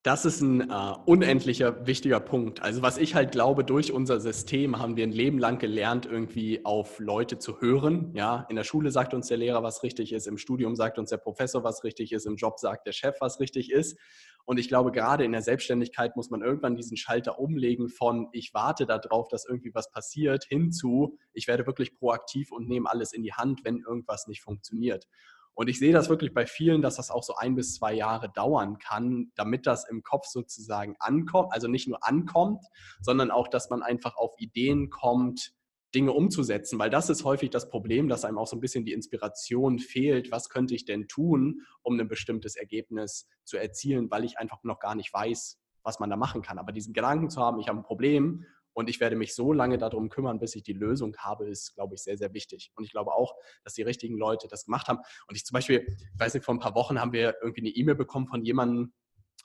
Das ist ein äh, unendlicher wichtiger Punkt. Also was ich halt glaube, durch unser System haben wir ein Leben lang gelernt, irgendwie auf Leute zu hören. Ja, in der Schule sagt uns der Lehrer, was richtig ist, im Studium sagt uns der Professor, was richtig ist, im Job sagt der Chef, was richtig ist. Und ich glaube, gerade in der Selbstständigkeit muss man irgendwann diesen Schalter umlegen von ich warte darauf, dass irgendwie was passiert, hinzu ich werde wirklich proaktiv und nehme alles in die Hand, wenn irgendwas nicht funktioniert. Und ich sehe das wirklich bei vielen, dass das auch so ein bis zwei Jahre dauern kann, damit das im Kopf sozusagen ankommt. Also nicht nur ankommt, sondern auch, dass man einfach auf Ideen kommt, Dinge umzusetzen, weil das ist häufig das Problem, dass einem auch so ein bisschen die Inspiration fehlt, was könnte ich denn tun, um ein bestimmtes Ergebnis zu erzielen, weil ich einfach noch gar nicht weiß, was man da machen kann. Aber diesen Gedanken zu haben, ich habe ein Problem und ich werde mich so lange darum kümmern, bis ich die Lösung habe, ist, glaube ich, sehr, sehr wichtig. Und ich glaube auch, dass die richtigen Leute das gemacht haben. Und ich zum Beispiel, ich weiß nicht, vor ein paar Wochen haben wir irgendwie eine E-Mail bekommen von jemandem,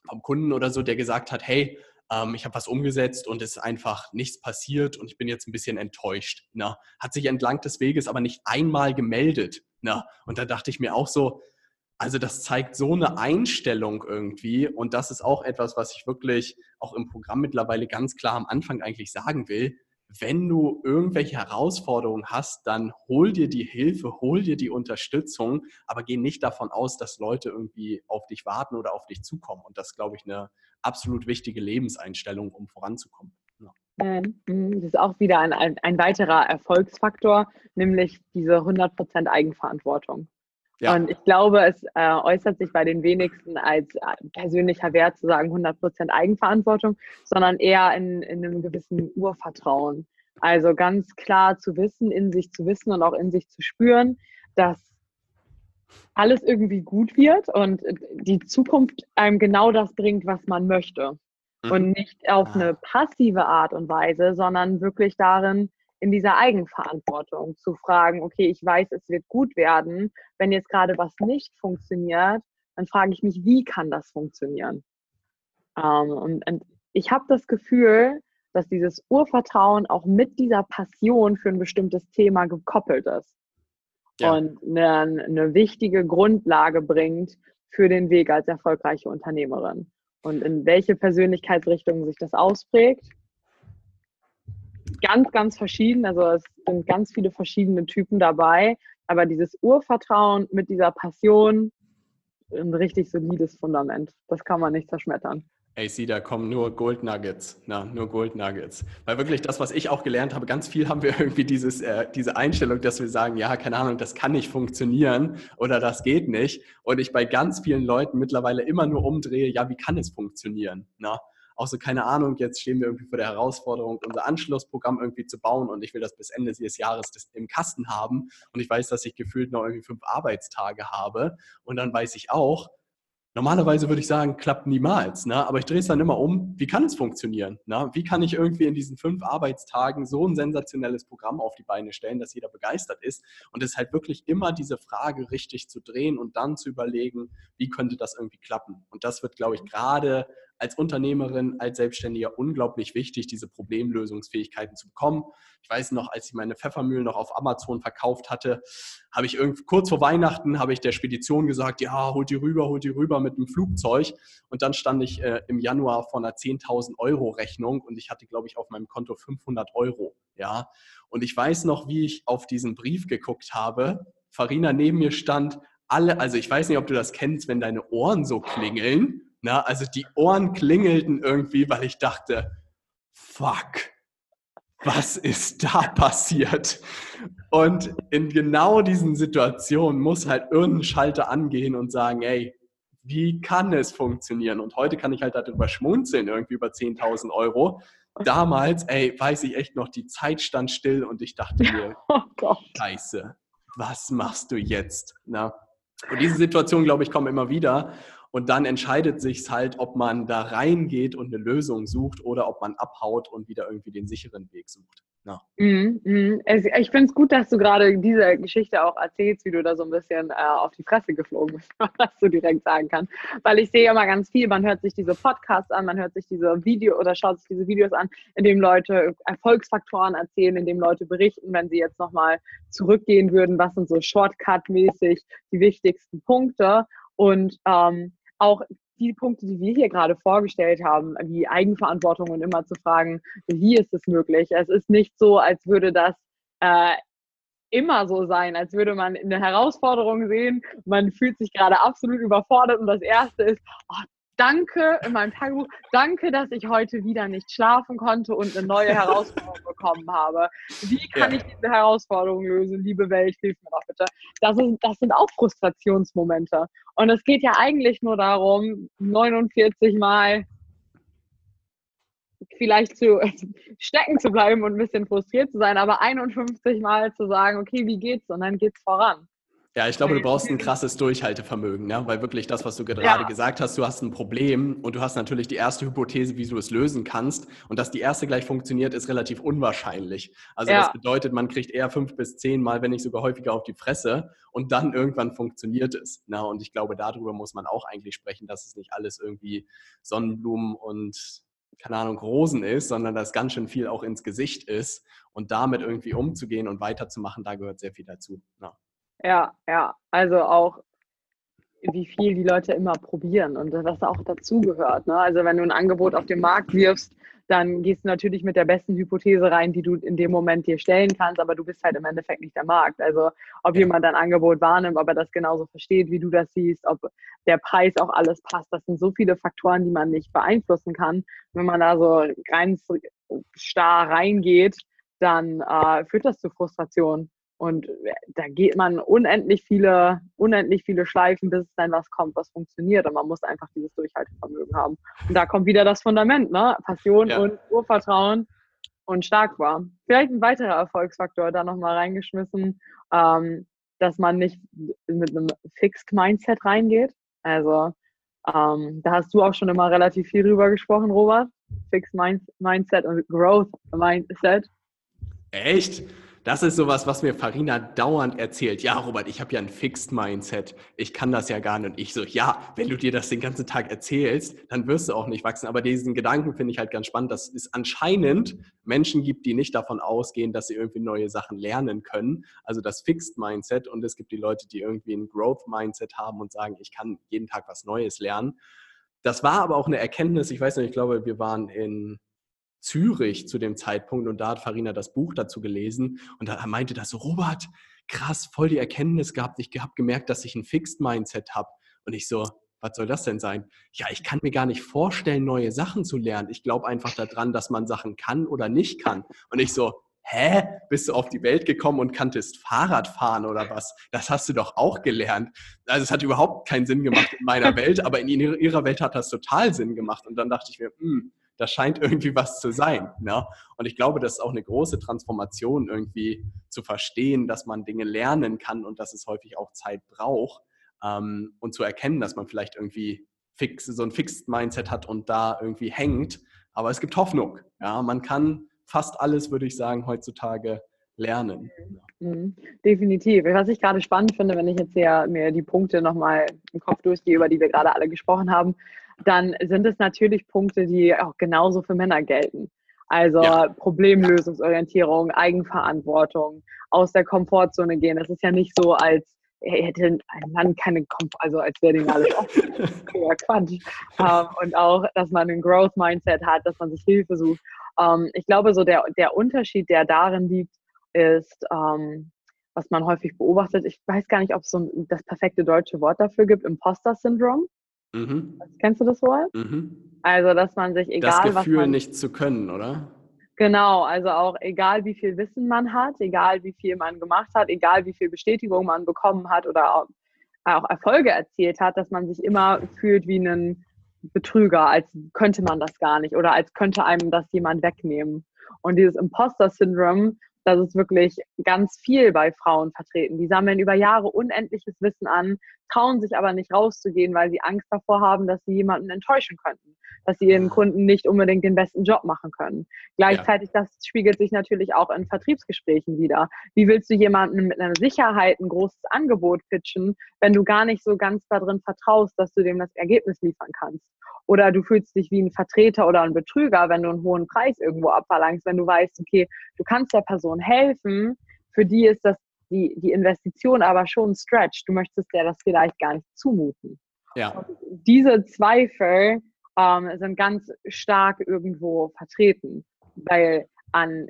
vom Kunden oder so, der gesagt hat, hey, ähm, ich habe was umgesetzt und es ist einfach nichts passiert und ich bin jetzt ein bisschen enttäuscht. Na, ne? hat sich entlang des Weges aber nicht einmal gemeldet. Na, ne? und da dachte ich mir auch so, also das zeigt so eine Einstellung irgendwie und das ist auch etwas, was ich wirklich auch im Programm mittlerweile ganz klar am Anfang eigentlich sagen will. Wenn du irgendwelche Herausforderungen hast, dann hol dir die Hilfe, hol dir die Unterstützung, aber geh nicht davon aus, dass Leute irgendwie auf dich warten oder auf dich zukommen. Und das ist, glaube ich, eine absolut wichtige Lebenseinstellung, um voranzukommen. Mhm, mhm. Das ist auch wieder ein, ein, ein weiterer Erfolgsfaktor, nämlich diese 100% Eigenverantwortung. Ja. Und ich glaube, es äh, äußert sich bei den wenigsten als äh, persönlicher Wert zu sagen 100% Eigenverantwortung, sondern eher in, in einem gewissen Urvertrauen. Also ganz klar zu wissen, in sich zu wissen und auch in sich zu spüren, dass alles irgendwie gut wird und die Zukunft einem genau das bringt, was man möchte. Mhm. Und nicht auf ah. eine passive Art und Weise, sondern wirklich darin, in dieser Eigenverantwortung zu fragen, okay, ich weiß, es wird gut werden. Wenn jetzt gerade was nicht funktioniert, dann frage ich mich, wie kann das funktionieren? Ähm, und, und ich habe das Gefühl, dass dieses Urvertrauen auch mit dieser Passion für ein bestimmtes Thema gekoppelt ist ja. und eine, eine wichtige Grundlage bringt für den Weg als erfolgreiche Unternehmerin. Und in welche Persönlichkeitsrichtung sich das ausprägt, ganz, ganz verschieden. Also es sind ganz viele verschiedene Typen dabei. Aber dieses Urvertrauen mit dieser Passion, ein richtig solides Fundament. Das kann man nicht zerschmettern. AC, da kommen nur Gold Nuggets, na, nur Gold Nuggets. Weil wirklich das, was ich auch gelernt habe, ganz viel haben wir irgendwie dieses, äh, diese Einstellung, dass wir sagen, ja, keine Ahnung, das kann nicht funktionieren oder das geht nicht. Und ich bei ganz vielen Leuten mittlerweile immer nur umdrehe, ja, wie kann es funktionieren? Na? Auch so, keine Ahnung, jetzt stehen wir irgendwie vor der Herausforderung, unser Anschlussprogramm irgendwie zu bauen und ich will das bis Ende des Jahres im Kasten haben und ich weiß, dass ich gefühlt noch irgendwie fünf Arbeitstage habe und dann weiß ich auch, Normalerweise würde ich sagen, klappt niemals. Ne? Aber ich drehe es dann immer um, wie kann es funktionieren? Ne? Wie kann ich irgendwie in diesen fünf Arbeitstagen so ein sensationelles Programm auf die Beine stellen, dass jeder begeistert ist? Und es ist halt wirklich immer diese Frage richtig zu drehen und dann zu überlegen, wie könnte das irgendwie klappen? Und das wird, glaube ich, gerade als Unternehmerin, als Selbstständiger unglaublich wichtig, diese Problemlösungsfähigkeiten zu bekommen. Ich weiß noch, als ich meine Pfeffermühlen noch auf Amazon verkauft hatte, habe ich irgendwie kurz vor Weihnachten habe ich der Spedition gesagt, ja, holt die rüber, holt die rüber mit dem Flugzeug. Und dann stand ich äh, im Januar vor einer 10.000 Euro Rechnung und ich hatte, glaube ich, auf meinem Konto 500 Euro. Ja, und ich weiß noch, wie ich auf diesen Brief geguckt habe. Farina neben mir stand, alle, also ich weiß nicht, ob du das kennst, wenn deine Ohren so klingeln. Na, also die Ohren klingelten irgendwie, weil ich dachte, fuck, was ist da passiert? Und in genau diesen Situationen muss halt irgendein Schalter angehen und sagen, ey, wie kann es funktionieren? Und heute kann ich halt darüber schmunzeln, irgendwie über 10.000 Euro. Damals, ey, weiß ich echt noch, die Zeit stand still und ich dachte mir, oh Scheiße, was machst du jetzt? Na? Und diese Situation, glaube ich, kommen immer wieder. Und dann entscheidet sich halt, ob man da reingeht und eine Lösung sucht oder ob man abhaut und wieder irgendwie den sicheren Weg sucht. Ja. Mm, mm. Ich finde es gut, dass du gerade diese Geschichte auch erzählst, wie du da so ein bisschen äh, auf die Fresse geflogen bist, was du direkt sagen kann. Weil ich sehe immer ganz viel, man hört sich diese Podcasts an, man hört sich diese Video oder schaut sich diese Videos an, in dem Leute Erfolgsfaktoren erzählen, in dem Leute berichten, wenn sie jetzt nochmal zurückgehen würden, was sind so Shortcut-mäßig die wichtigsten Punkte. Und ähm, auch die Punkte, die wir hier gerade vorgestellt haben, wie Eigenverantwortung und immer zu fragen, wie ist es möglich? Es ist nicht so, als würde das äh, immer so sein, als würde man eine Herausforderung sehen, man fühlt sich gerade absolut überfordert und das Erste ist, oh, danke in meinem Tagebuch, danke, dass ich heute wieder nicht schlafen konnte und eine neue Herausforderung bekommen habe. Wie kann ja. ich diese Herausforderung lösen? Liebe Welt, hilf mir doch bitte. Das, ist, das sind auch Frustrationsmomente. Und es geht ja eigentlich nur darum, 49 Mal vielleicht zu stecken zu bleiben und ein bisschen frustriert zu sein, aber 51 Mal zu sagen, okay, wie geht's? Und dann geht's voran. Ja, ich glaube, du brauchst ein krasses Durchhaltevermögen, ne? weil wirklich das, was du gerade ja. gesagt hast, du hast ein Problem und du hast natürlich die erste Hypothese, wie du es lösen kannst. Und dass die erste gleich funktioniert, ist relativ unwahrscheinlich. Also ja. das bedeutet, man kriegt eher fünf bis zehn Mal, wenn nicht sogar häufiger auf die Fresse und dann irgendwann funktioniert es. Ne? Und ich glaube, darüber muss man auch eigentlich sprechen, dass es nicht alles irgendwie Sonnenblumen und keine Ahnung, Rosen ist, sondern dass ganz schön viel auch ins Gesicht ist. Und damit irgendwie umzugehen und weiterzumachen, da gehört sehr viel dazu. Ja. Ja, ja. Also auch, wie viel die Leute immer probieren und was auch dazugehört. Ne? Also wenn du ein Angebot auf den Markt wirfst, dann gehst du natürlich mit der besten Hypothese rein, die du in dem Moment dir stellen kannst, aber du bist halt im Endeffekt nicht der Markt. Also ob jemand dein Angebot wahrnimmt, ob er das genauso versteht, wie du das siehst, ob der Preis auch alles passt, das sind so viele Faktoren, die man nicht beeinflussen kann. Wenn man da so ganz starr reingeht, dann äh, führt das zu Frustration. Und äh, da geht man unendlich viele, unendlich viele Schleifen, bis es dann was kommt, was funktioniert. Und man muss einfach dieses Durchhaltevermögen haben. Und da kommt wieder das Fundament, ne? Passion ja. und Urvertrauen und stark war. Vielleicht ein weiterer Erfolgsfaktor da nochmal reingeschmissen. Ähm, dass man nicht mit einem Fixed Mindset reingeht. Also ähm, da hast du auch schon immer relativ viel drüber gesprochen, Robert. Fixed Mind Mindset und Growth Mindset. Echt? Das ist sowas, was mir Farina dauernd erzählt. Ja, Robert, ich habe ja ein Fixed Mindset. Ich kann das ja gar nicht. Und ich so, ja, wenn du dir das den ganzen Tag erzählst, dann wirst du auch nicht wachsen. Aber diesen Gedanken finde ich halt ganz spannend, dass es anscheinend Menschen gibt, die nicht davon ausgehen, dass sie irgendwie neue Sachen lernen können. Also das Fixed Mindset. Und es gibt die Leute, die irgendwie ein Growth Mindset haben und sagen, ich kann jeden Tag was Neues lernen. Das war aber auch eine Erkenntnis. Ich weiß nicht, ich glaube, wir waren in Zürich zu dem Zeitpunkt und da hat Farina das Buch dazu gelesen und da meinte das so, Robert, krass, voll die Erkenntnis gehabt. Ich habe gemerkt, dass ich ein Fixed Mindset habe. Und ich so, was soll das denn sein? Ja, ich kann mir gar nicht vorstellen, neue Sachen zu lernen. Ich glaube einfach daran, dass man Sachen kann oder nicht kann. Und ich so, hä? Bist du auf die Welt gekommen und kanntest Fahrrad fahren oder was? Das hast du doch auch gelernt. Also es hat überhaupt keinen Sinn gemacht in meiner Welt, aber in ihrer Welt hat das total Sinn gemacht. Und dann dachte ich mir, hm, da scheint irgendwie was zu sein. Ne? Und ich glaube, das ist auch eine große Transformation, irgendwie zu verstehen, dass man Dinge lernen kann und dass es häufig auch Zeit braucht ähm, und zu erkennen, dass man vielleicht irgendwie fix, so ein Fixed Mindset hat und da irgendwie hängt. Aber es gibt Hoffnung. Ja? Man kann fast alles, würde ich sagen, heutzutage lernen. Mhm. Definitiv. Was ich gerade spannend finde, wenn ich jetzt hier mir die Punkte nochmal im Kopf durchgehe, über die wir gerade alle gesprochen haben, dann sind es natürlich Punkte, die auch genauso für Männer gelten. Also ja. Problemlösungsorientierung, Eigenverantwortung, aus der Komfortzone gehen. Das ist ja nicht so, als hätte ein Mann keine Komfort, also als wäre den alles offen. ja, Quatsch. Um, und auch, dass man ein Growth Mindset hat, dass man sich Hilfe sucht. Um, ich glaube, so der, der Unterschied, der darin liegt, ist, um, was man häufig beobachtet. Ich weiß gar nicht, ob es so ein, das perfekte deutsche Wort dafür gibt, Imposter-Syndrom. Mhm. Kennst du das Wort? Mhm. Also, dass man sich egal. Das Gefühl, was man, nicht zu können, oder? Genau, also auch egal wie viel Wissen man hat, egal wie viel man gemacht hat, egal wie viel Bestätigung man bekommen hat oder auch, auch Erfolge erzielt hat, dass man sich immer fühlt wie ein Betrüger, als könnte man das gar nicht oder als könnte einem das jemand wegnehmen. Und dieses Imposter-Syndrom das ist wirklich ganz viel bei Frauen vertreten. Die sammeln über Jahre unendliches Wissen an, trauen sich aber nicht rauszugehen, weil sie Angst davor haben, dass sie jemanden enttäuschen könnten, dass sie ihren Kunden nicht unbedingt den besten Job machen können. Gleichzeitig, ja. das spiegelt sich natürlich auch in Vertriebsgesprächen wieder. Wie willst du jemanden mit einer Sicherheit ein großes Angebot pitchen, wenn du gar nicht so ganz darin vertraust, dass du dem das Ergebnis liefern kannst? Oder du fühlst dich wie ein Vertreter oder ein Betrüger, wenn du einen hohen Preis irgendwo abverlangst, wenn du weißt, okay, du kannst der Person helfen, für die ist das die, die Investition aber schon ein Stretch. Du möchtest der das vielleicht gar nicht zumuten. Ja. Und diese Zweifel ähm, sind ganz stark irgendwo vertreten, weil an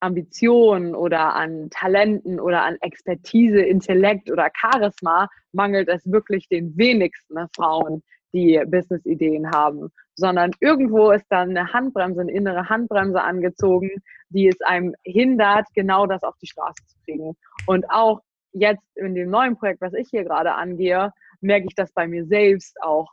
Ambitionen oder an Talenten oder an Expertise, Intellekt oder Charisma mangelt es wirklich den wenigsten Frauen, die Business-Ideen haben, sondern irgendwo ist dann eine Handbremse, eine innere Handbremse angezogen, die es einem hindert, genau das auf die Straße zu kriegen. Und auch jetzt in dem neuen Projekt, was ich hier gerade angehe, merke ich das bei mir selbst auch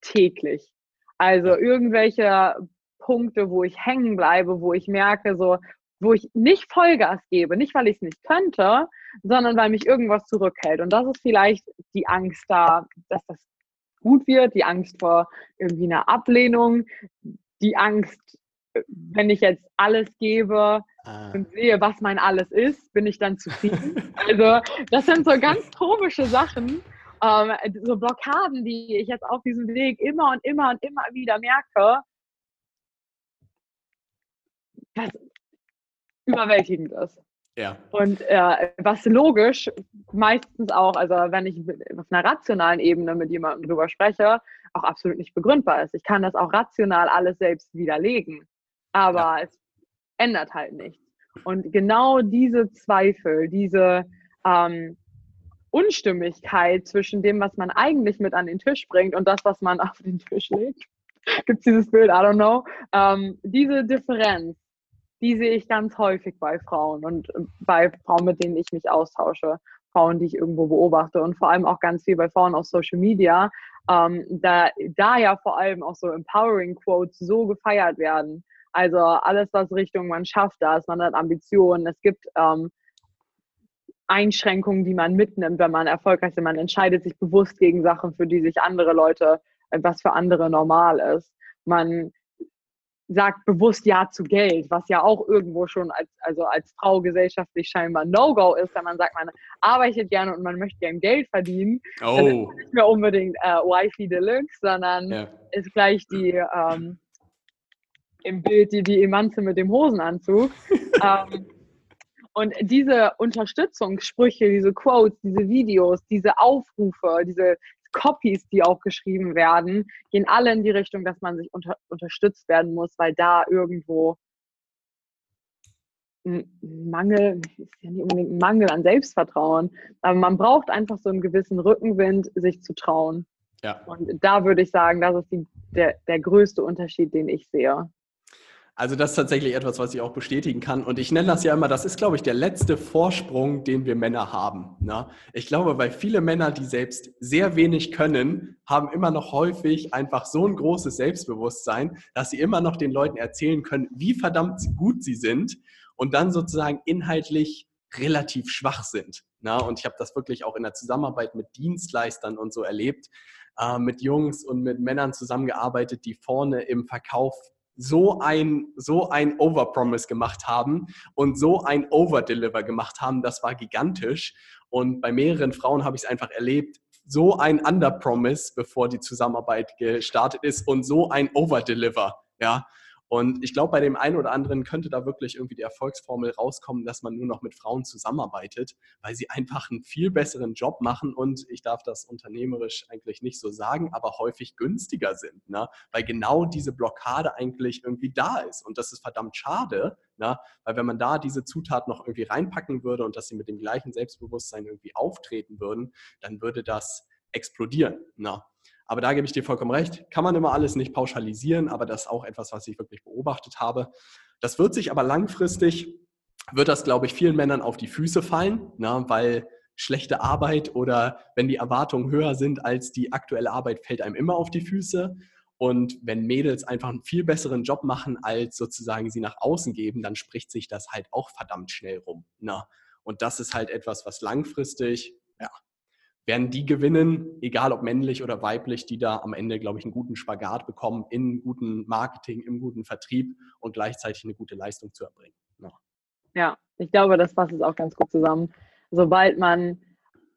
täglich. Also irgendwelche Punkte, wo ich hängen bleibe, wo ich merke, so, wo ich nicht Vollgas gebe, nicht weil ich es nicht könnte, sondern weil mich irgendwas zurückhält. Und das ist vielleicht die Angst da, dass das gut wird, die Angst vor irgendwie einer Ablehnung, die Angst, wenn ich jetzt alles gebe ah. und sehe, was mein alles ist, bin ich dann zufrieden. also das sind so ganz komische Sachen, ähm, so Blockaden, die ich jetzt auf diesem Weg immer und immer und immer wieder merke, was überwältigend ist. Ja. Und äh, was logisch meistens auch, also wenn ich auf einer rationalen Ebene mit jemandem drüber spreche, auch absolut nicht begründbar ist. Ich kann das auch rational alles selbst widerlegen, aber ja. es ändert halt nichts. Und genau diese Zweifel, diese ähm, Unstimmigkeit zwischen dem, was man eigentlich mit an den Tisch bringt und das, was man auf den Tisch legt, gibt es dieses Bild, I don't know, ähm, diese Differenz, die sehe ich ganz häufig bei Frauen und äh, bei Frauen, mit denen ich mich austausche, Frauen, die ich irgendwo beobachte und vor allem auch ganz viel bei Frauen auf Social Media, ähm, da, da ja vor allem auch so empowering Quotes so gefeiert werden. Also alles, was Richtung man schafft das, man hat Ambitionen, es gibt ähm, Einschränkungen, die man mitnimmt, wenn man erfolgreich ist. Man entscheidet sich bewusst gegen Sachen, für die sich andere Leute, äh, was für andere normal ist. Man sagt bewusst Ja zu Geld, was ja auch irgendwo schon als, also als Frau gesellschaftlich scheinbar No-Go ist, wenn man sagt, man arbeitet gerne und man möchte gerne Geld verdienen. Oh. Dann ist nicht mehr unbedingt äh, Wifey Deluxe, sondern ja. ist gleich die ähm, im Bild die, die Emanze mit dem Hosenanzug. ähm, und diese Unterstützungssprüche, diese Quotes, diese Videos, diese Aufrufe, diese Copies, die auch geschrieben werden, gehen alle in die Richtung, dass man sich unter, unterstützt werden muss, weil da irgendwo ein Mangel, ist ja nicht unbedingt ein Mangel an Selbstvertrauen, aber man braucht einfach so einen gewissen Rückenwind, sich zu trauen. Ja. Und da würde ich sagen, das ist die, der, der größte Unterschied, den ich sehe. Also das ist tatsächlich etwas, was ich auch bestätigen kann. Und ich nenne das ja immer, das ist, glaube ich, der letzte Vorsprung, den wir Männer haben. Ne? Ich glaube, weil viele Männer, die selbst sehr wenig können, haben immer noch häufig einfach so ein großes Selbstbewusstsein, dass sie immer noch den Leuten erzählen können, wie verdammt gut sie sind und dann sozusagen inhaltlich relativ schwach sind. Ne? Und ich habe das wirklich auch in der Zusammenarbeit mit Dienstleistern und so erlebt, äh, mit Jungs und mit Männern zusammengearbeitet, die vorne im Verkauf so ein, so ein Overpromise gemacht haben und so ein Overdeliver gemacht haben, das war gigantisch. Und bei mehreren Frauen habe ich es einfach erlebt, so ein Underpromise, bevor die Zusammenarbeit gestartet ist und so ein Overdeliver. Ja, und ich glaube, bei dem einen oder anderen könnte da wirklich irgendwie die Erfolgsformel rauskommen, dass man nur noch mit Frauen zusammenarbeitet, weil sie einfach einen viel besseren Job machen und ich darf das unternehmerisch eigentlich nicht so sagen, aber häufig günstiger sind, ne? weil genau diese Blockade eigentlich irgendwie da ist. Und das ist verdammt schade, ne? weil wenn man da diese Zutat noch irgendwie reinpacken würde und dass sie mit dem gleichen Selbstbewusstsein irgendwie auftreten würden, dann würde das explodieren. Ne? Aber da gebe ich dir vollkommen recht. Kann man immer alles nicht pauschalisieren, aber das ist auch etwas, was ich wirklich beobachtet habe. Das wird sich aber langfristig, wird das, glaube ich, vielen Männern auf die Füße fallen, na, ne, weil schlechte Arbeit oder wenn die Erwartungen höher sind als die aktuelle Arbeit, fällt einem immer auf die Füße. Und wenn Mädels einfach einen viel besseren Job machen, als sozusagen sie nach außen geben, dann spricht sich das halt auch verdammt schnell rum. Na? Ne. Und das ist halt etwas, was langfristig ja, werden die gewinnen, egal ob männlich oder weiblich, die da am Ende, glaube ich, einen guten Spagat bekommen, in guten Marketing, im guten Vertrieb und gleichzeitig eine gute Leistung zu erbringen. Ja, ja ich glaube, das fasst es auch ganz gut zusammen. Sobald man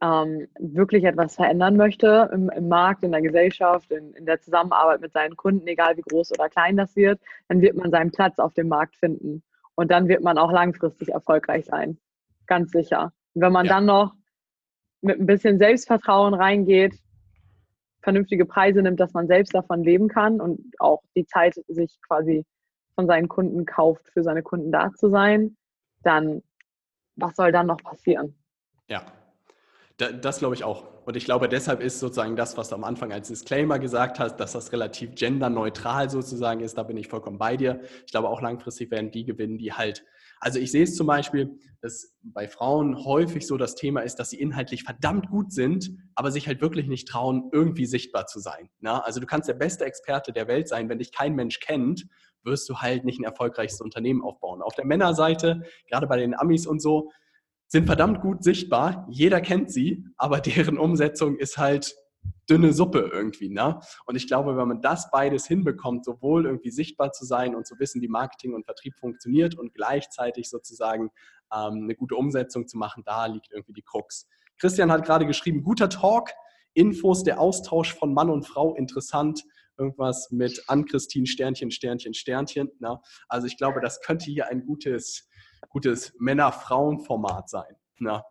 ähm, wirklich etwas verändern möchte im, im Markt, in der Gesellschaft, in, in, der Zusammenarbeit mit seinen Kunden, egal wie groß oder klein das wird, dann wird man seinen Platz auf dem Markt finden. Und dann wird man auch langfristig erfolgreich sein. Ganz sicher. Und wenn man ja. dann noch mit ein bisschen Selbstvertrauen reingeht, vernünftige Preise nimmt, dass man selbst davon leben kann und auch die Zeit sich quasi von seinen Kunden kauft, für seine Kunden da zu sein, dann was soll dann noch passieren? Ja, das glaube ich auch. Und ich glaube, deshalb ist sozusagen das, was du am Anfang als Disclaimer gesagt hast, dass das relativ genderneutral sozusagen ist, da bin ich vollkommen bei dir. Ich glaube auch langfristig werden die gewinnen, die halt also ich sehe es zum Beispiel, dass bei Frauen häufig so das Thema ist, dass sie inhaltlich verdammt gut sind, aber sich halt wirklich nicht trauen, irgendwie sichtbar zu sein. Na? Also du kannst der beste Experte der Welt sein, wenn dich kein Mensch kennt, wirst du halt nicht ein erfolgreiches Unternehmen aufbauen. Auf der Männerseite, gerade bei den Amis und so, sind verdammt gut sichtbar. Jeder kennt sie, aber deren Umsetzung ist halt dünne Suppe irgendwie. Ne? Und ich glaube, wenn man das beides hinbekommt, sowohl irgendwie sichtbar zu sein und zu wissen, wie Marketing und Vertrieb funktioniert und gleichzeitig sozusagen ähm, eine gute Umsetzung zu machen, da liegt irgendwie die Krux. Christian hat gerade geschrieben, guter Talk, Infos, der Austausch von Mann und Frau, interessant. Irgendwas mit Ann-Christine, Sternchen, Sternchen, Sternchen. Ne? Also ich glaube, das könnte hier ein gutes, gutes Männer-Frauen-Format sein. Na,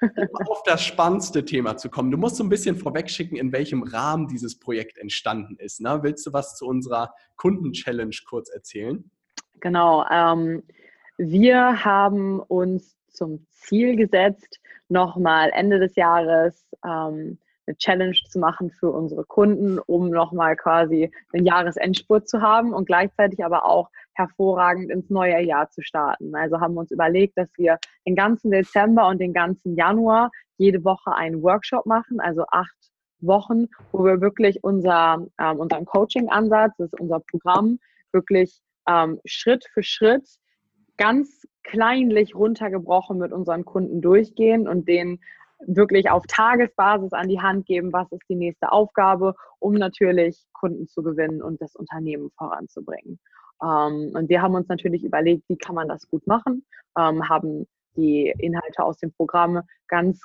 um auf das spannendste Thema zu kommen. Du musst so ein bisschen vorwegschicken, in welchem Rahmen dieses Projekt entstanden ist. Na? Willst du was zu unserer Kunden-Challenge kurz erzählen? Genau. Ähm, wir haben uns zum Ziel gesetzt, nochmal Ende des Jahres ähm, eine Challenge zu machen für unsere Kunden, um nochmal quasi einen Jahresendspurt zu haben und gleichzeitig aber auch hervorragend ins neue Jahr zu starten. Also haben wir uns überlegt, dass wir den ganzen Dezember und den ganzen Januar jede Woche einen Workshop machen, also acht Wochen, wo wir wirklich unser, ähm, unseren Coaching-Ansatz, das ist unser Programm, wirklich ähm, Schritt für Schritt ganz kleinlich runtergebrochen mit unseren Kunden durchgehen und denen wirklich auf Tagesbasis an die Hand geben, was ist die nächste Aufgabe, um natürlich Kunden zu gewinnen und das Unternehmen voranzubringen. Ähm, und wir haben uns natürlich überlegt, wie kann man das gut machen, ähm, haben die Inhalte aus dem Programm ganz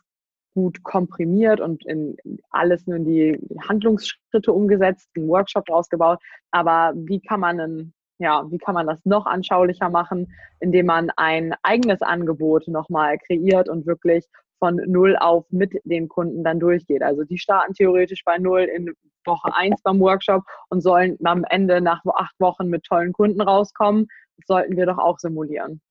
gut komprimiert und in alles nur in die Handlungsschritte umgesetzt, einen Workshop rausgebaut. Aber wie kann man einen ja, wie kann man das noch anschaulicher machen, indem man ein eigenes Angebot nochmal kreiert und wirklich von null auf mit den Kunden dann durchgeht. Also die starten theoretisch bei null in Woche eins beim Workshop und sollen am Ende nach acht Wochen mit tollen Kunden rauskommen. Das sollten wir doch auch simulieren.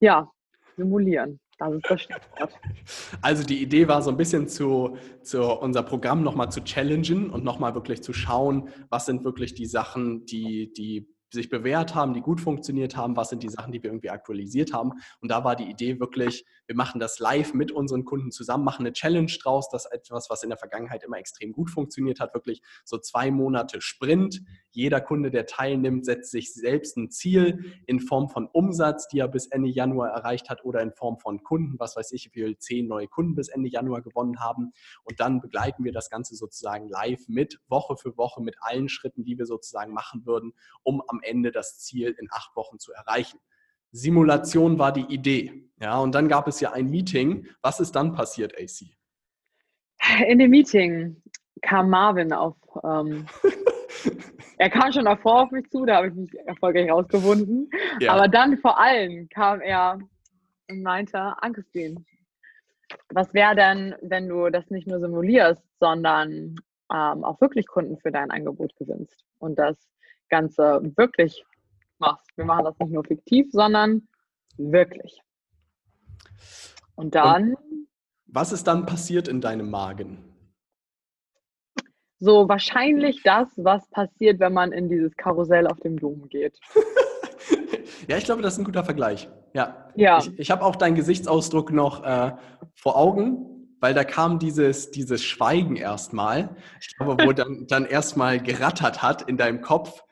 Ja, simulieren. Das ist das Stichwort. Also die Idee war so ein bisschen zu, zu unser Programm nochmal zu challengen und nochmal wirklich zu schauen, was sind wirklich die Sachen, die, die sich bewährt haben, die gut funktioniert haben, was sind die Sachen, die wir irgendwie aktualisiert haben. Und da war die Idee wirklich, wir machen das live mit unseren Kunden zusammen, machen eine Challenge draus, das etwas, was in der Vergangenheit immer extrem gut funktioniert hat, wirklich so zwei Monate Sprint. Jeder Kunde, der teilnimmt, setzt sich selbst ein Ziel in Form von Umsatz, die er bis Ende Januar erreicht hat oder in Form von Kunden, was weiß ich, wie wir zehn neue Kunden bis Ende Januar gewonnen haben. Und dann begleiten wir das Ganze sozusagen live mit, Woche für Woche, mit allen Schritten, die wir sozusagen machen würden, um am Ende das Ziel in acht Wochen zu erreichen. Simulation war die Idee. Ja, und dann gab es ja ein Meeting. Was ist dann passiert, AC? In dem Meeting kam Marvin auf. Ähm, er kam schon davor auf mich zu, da habe ich mich erfolgreich rausgewunden. Ja. Aber dann vor allem kam er und meinte, Ankestin, was wäre denn, wenn du das nicht nur simulierst, sondern ähm, auch wirklich Kunden für dein Angebot gewinnst und das Ganze wirklich machst. Wir machen das nicht nur fiktiv, sondern wirklich. Und dann. Und was ist dann passiert in deinem Magen? So wahrscheinlich das, was passiert, wenn man in dieses Karussell auf dem Dom geht. ja, ich glaube, das ist ein guter Vergleich. Ja. ja. Ich, ich habe auch deinen Gesichtsausdruck noch äh, vor Augen, weil da kam dieses, dieses Schweigen erstmal. Ich glaube, wo dann, dann erstmal gerattert hat in deinem Kopf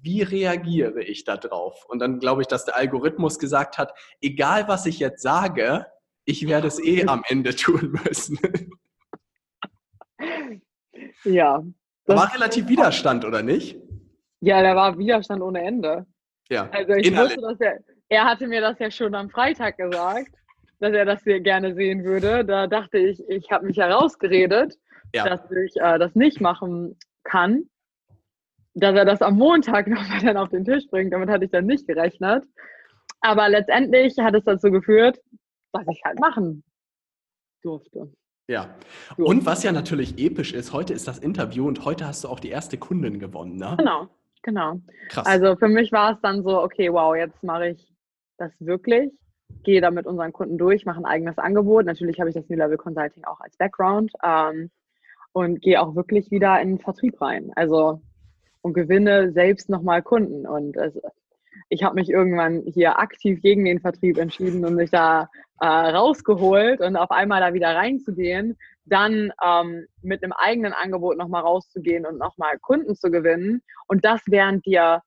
wie reagiere ich da drauf? Und dann glaube ich, dass der Algorithmus gesagt hat, egal was ich jetzt sage, ich werde es eh am Ende tun müssen. Ja. Da war relativ Widerstand, oder nicht? Ja, da war Widerstand ohne Ende. Ja. Also ich wusste, dass er, er hatte mir das ja schon am Freitag gesagt, dass er das hier gerne sehen würde. Da dachte ich, ich habe mich herausgeredet, ja. dass ich äh, das nicht machen kann dass er das am Montag nochmal dann auf den Tisch bringt. Damit hatte ich dann nicht gerechnet. Aber letztendlich hat es dazu geführt, dass ich halt machen durfte. Ja. Und was ja natürlich episch ist, heute ist das Interview und heute hast du auch die erste Kundin gewonnen, ne? Genau, genau. Krass. Also für mich war es dann so, okay, wow, jetzt mache ich das wirklich, gehe da mit unseren Kunden durch, mache ein eigenes Angebot. Natürlich habe ich das New Level Consulting auch als Background ähm, und gehe auch wirklich wieder in den Vertrieb rein. Also und gewinne selbst nochmal Kunden. Und es, ich habe mich irgendwann hier aktiv gegen den Vertrieb entschieden und mich da äh, rausgeholt und auf einmal da wieder reinzugehen, dann ähm, mit einem eigenen Angebot nochmal rauszugehen und nochmal Kunden zu gewinnen. Und das während dir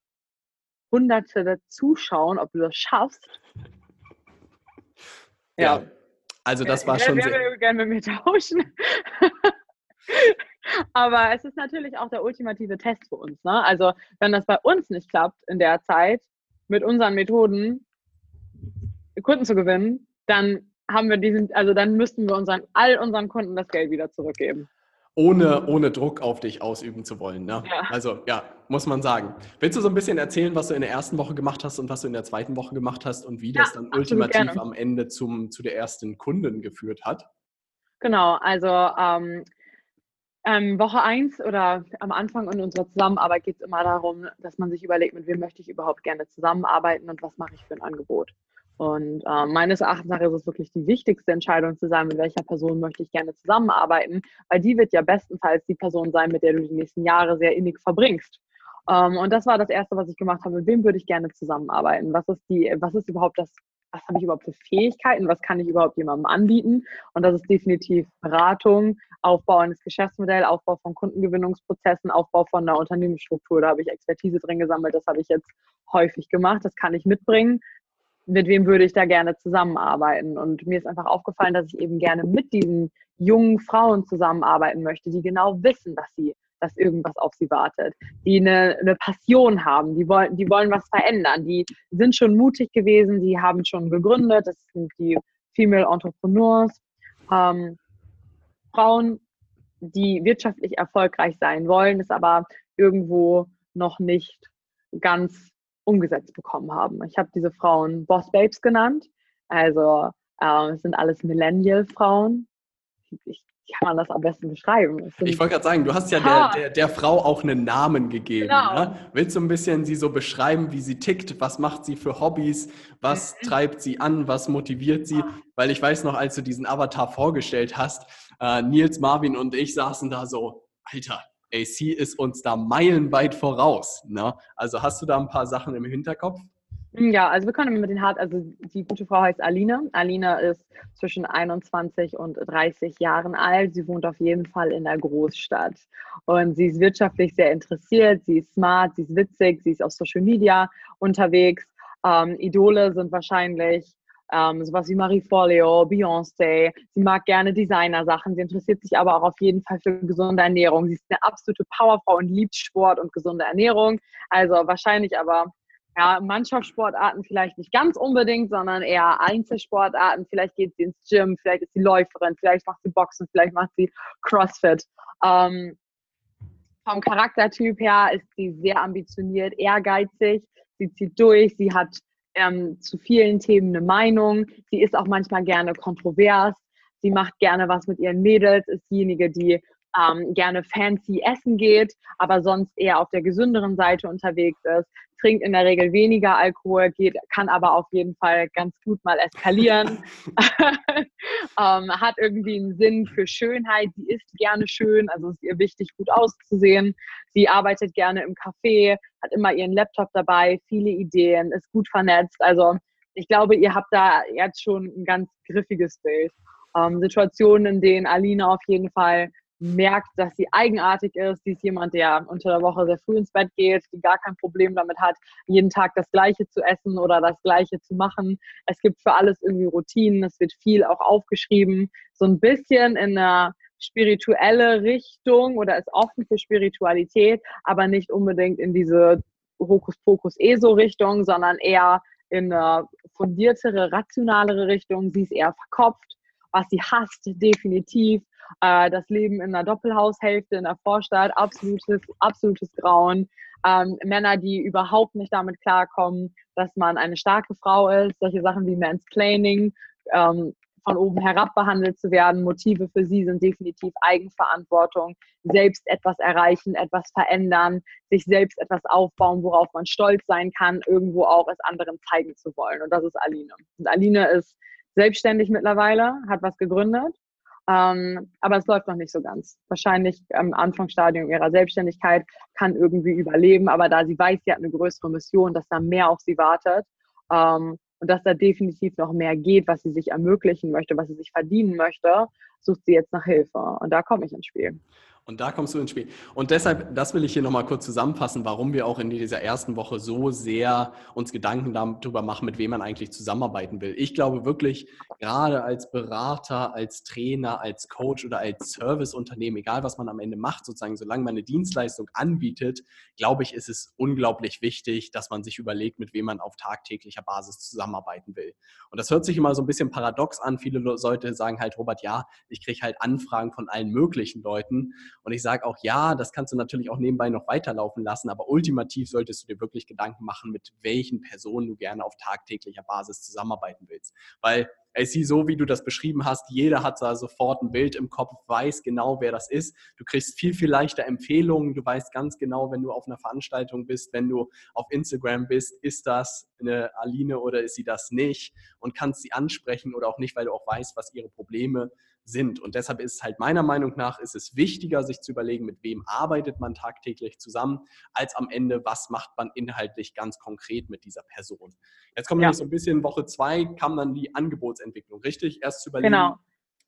Hunderte zuschauen, ob du das schaffst. Ja. ja. Also das war schon. Wer, wer sehr... gerne mit mir tauschen? Aber es ist natürlich auch der ultimative Test für uns. Ne? Also wenn das bei uns nicht klappt in der Zeit, mit unseren Methoden Kunden zu gewinnen, dann haben wir diesen, also dann müssten wir unseren, all unseren Kunden das Geld wieder zurückgeben. Ohne, ohne Druck auf dich ausüben zu wollen. Ne? Ja. Also ja, muss man sagen. Willst du so ein bisschen erzählen, was du in der ersten Woche gemacht hast und was du in der zweiten Woche gemacht hast und wie ja, das dann ultimativ gerne. am Ende zum, zu der ersten Kunden geführt hat? Genau, also ähm, ähm, Woche 1 oder am Anfang in unserer Zusammenarbeit geht es immer darum, dass man sich überlegt, mit wem möchte ich überhaupt gerne zusammenarbeiten und was mache ich für ein Angebot. Und äh, meines Erachtens ist es wirklich die wichtigste Entscheidung zu sein, mit welcher Person möchte ich gerne zusammenarbeiten, weil die wird ja bestenfalls die Person sein, mit der du die nächsten Jahre sehr innig verbringst. Ähm, und das war das Erste, was ich gemacht habe. Mit wem würde ich gerne zusammenarbeiten? Was ist die, was ist überhaupt das was habe ich überhaupt für Fähigkeiten, was kann ich überhaupt jemandem anbieten. Und das ist definitiv Beratung, Aufbau eines Geschäftsmodells, Aufbau von Kundengewinnungsprozessen, Aufbau von einer Unternehmensstruktur. Da habe ich Expertise drin gesammelt, das habe ich jetzt häufig gemacht, das kann ich mitbringen. mit wem würde ich da gerne zusammenarbeiten? Und mir ist einfach aufgefallen, dass ich eben gerne mit diesen jungen Frauen zusammenarbeiten möchte, die genau wissen, dass sie dass irgendwas auf sie wartet, die eine, eine Passion haben, die wollen, die wollen was verändern, die sind schon mutig gewesen, die haben schon gegründet, das sind die Female Entrepreneurs, ähm, Frauen, die wirtschaftlich erfolgreich sein wollen, es aber irgendwo noch nicht ganz umgesetzt bekommen haben. Ich habe diese Frauen Boss Babes genannt. Also äh, es sind alles Millennial-Frauen. Ich wie kann man das am besten beschreiben? Ich wollte gerade sagen, du hast ja der, der, der, Frau auch einen Namen gegeben. Genau. Ne? Willst du ein bisschen sie so beschreiben, wie sie tickt? Was macht sie für Hobbys? Was mhm. treibt sie an? Was motiviert sie? Weil ich weiß noch, als du diesen Avatar vorgestellt hast, äh, Nils, Marvin und ich saßen da so, Alter, AC ist uns da meilenweit voraus. Ne? Also hast du da ein paar Sachen im Hinterkopf? Ja, also wir können mit den Hart, also die gute Frau heißt Alina. Alina ist zwischen 21 und 30 Jahren alt. Sie wohnt auf jeden Fall in der Großstadt. Und sie ist wirtschaftlich sehr interessiert, sie ist smart, sie ist witzig, sie ist auf Social Media unterwegs. Ähm, Idole sind wahrscheinlich ähm, sowas wie Marie Forleo, Beyoncé. Sie mag gerne Designer-Sachen. Sie interessiert sich aber auch auf jeden Fall für gesunde Ernährung. Sie ist eine absolute Powerfrau und liebt Sport und gesunde Ernährung. Also wahrscheinlich aber ja, Mannschaftssportarten vielleicht nicht ganz unbedingt, sondern eher Einzelsportarten. Vielleicht geht sie ins Gym, vielleicht ist sie Läuferin, vielleicht macht sie Boxen, vielleicht macht sie CrossFit. Ähm, vom Charaktertyp her ist sie sehr ambitioniert, ehrgeizig, sie zieht durch, sie hat ähm, zu vielen Themen eine Meinung, sie ist auch manchmal gerne kontrovers, sie macht gerne was mit ihren Mädels, ist diejenige, die ähm, gerne fancy essen geht, aber sonst eher auf der gesünderen Seite unterwegs ist, trinkt in der Regel weniger Alkohol, geht, kann aber auf jeden Fall ganz gut mal eskalieren, ähm, hat irgendwie einen Sinn für Schönheit, sie isst gerne schön, also ist ihr wichtig, gut auszusehen. Sie arbeitet gerne im Café, hat immer ihren Laptop dabei, viele Ideen, ist gut vernetzt. Also ich glaube, ihr habt da jetzt schon ein ganz griffiges Bild. Ähm, Situationen, in denen Alina auf jeden Fall merkt, dass sie eigenartig ist. Sie ist jemand, der unter der Woche sehr früh ins Bett geht, die gar kein Problem damit hat, jeden Tag das Gleiche zu essen oder das Gleiche zu machen. Es gibt für alles irgendwie Routinen. Es wird viel auch aufgeschrieben. So ein bisschen in einer spirituelle Richtung oder ist offen für Spiritualität, aber nicht unbedingt in diese Hokuspokus-ESO-Richtung, sondern eher in eine fundiertere, rationalere Richtung. Sie ist eher verkopft. Was sie hasst, definitiv, äh, das Leben in einer Doppelhaushälfte in der Vorstadt, absolutes, absolutes Grauen. Ähm, Männer, die überhaupt nicht damit klarkommen, dass man eine starke Frau ist, solche Sachen wie Mansplaining, ähm, von oben herab behandelt zu werden. Motive für sie sind definitiv Eigenverantwortung, selbst etwas erreichen, etwas verändern, sich selbst etwas aufbauen, worauf man stolz sein kann, irgendwo auch es anderen zeigen zu wollen. Und das ist Aline. Und Aline ist selbstständig mittlerweile, hat was gegründet ähm, aber es läuft noch nicht so ganz. Wahrscheinlich am Anfangsstadium ihrer Selbstständigkeit kann irgendwie überleben, aber da sie weiß, sie hat eine größere Mission, dass da mehr auf sie wartet ähm, und dass da definitiv noch mehr geht, was sie sich ermöglichen möchte, was sie sich verdienen möchte, sucht sie jetzt nach Hilfe. Und da komme ich ins Spiel. Und da kommst du ins Spiel. Und deshalb, das will ich hier nochmal kurz zusammenfassen, warum wir auch in dieser ersten Woche so sehr uns Gedanken darüber machen, mit wem man eigentlich zusammenarbeiten will. Ich glaube wirklich, gerade als Berater, als Trainer, als Coach oder als Serviceunternehmen, egal was man am Ende macht, sozusagen, solange man eine Dienstleistung anbietet, glaube ich, ist es unglaublich wichtig, dass man sich überlegt, mit wem man auf tagtäglicher Basis zusammenarbeiten will. Und das hört sich immer so ein bisschen paradox an. Viele Leute sagen halt, Robert, ja, ich kriege halt Anfragen von allen möglichen Leuten. Und ich sage auch, ja, das kannst du natürlich auch nebenbei noch weiterlaufen lassen, aber ultimativ solltest du dir wirklich Gedanken machen, mit welchen Personen du gerne auf tagtäglicher Basis zusammenarbeiten willst. Weil es ist so, wie du das beschrieben hast, jeder hat da sofort ein Bild im Kopf, weiß genau, wer das ist. Du kriegst viel, viel leichter Empfehlungen. Du weißt ganz genau, wenn du auf einer Veranstaltung bist, wenn du auf Instagram bist, ist das eine Aline oder ist sie das nicht und kannst sie ansprechen oder auch nicht, weil du auch weißt, was ihre Probleme sind. Und deshalb ist es halt meiner Meinung nach, ist es wichtiger, sich zu überlegen, mit wem arbeitet man tagtäglich zusammen, als am Ende, was macht man inhaltlich ganz konkret mit dieser Person. Jetzt kommt ja. nämlich so ein bisschen Woche zwei, kam dann die Angebotsentwicklung, richtig? Erst zu überlegen, genau.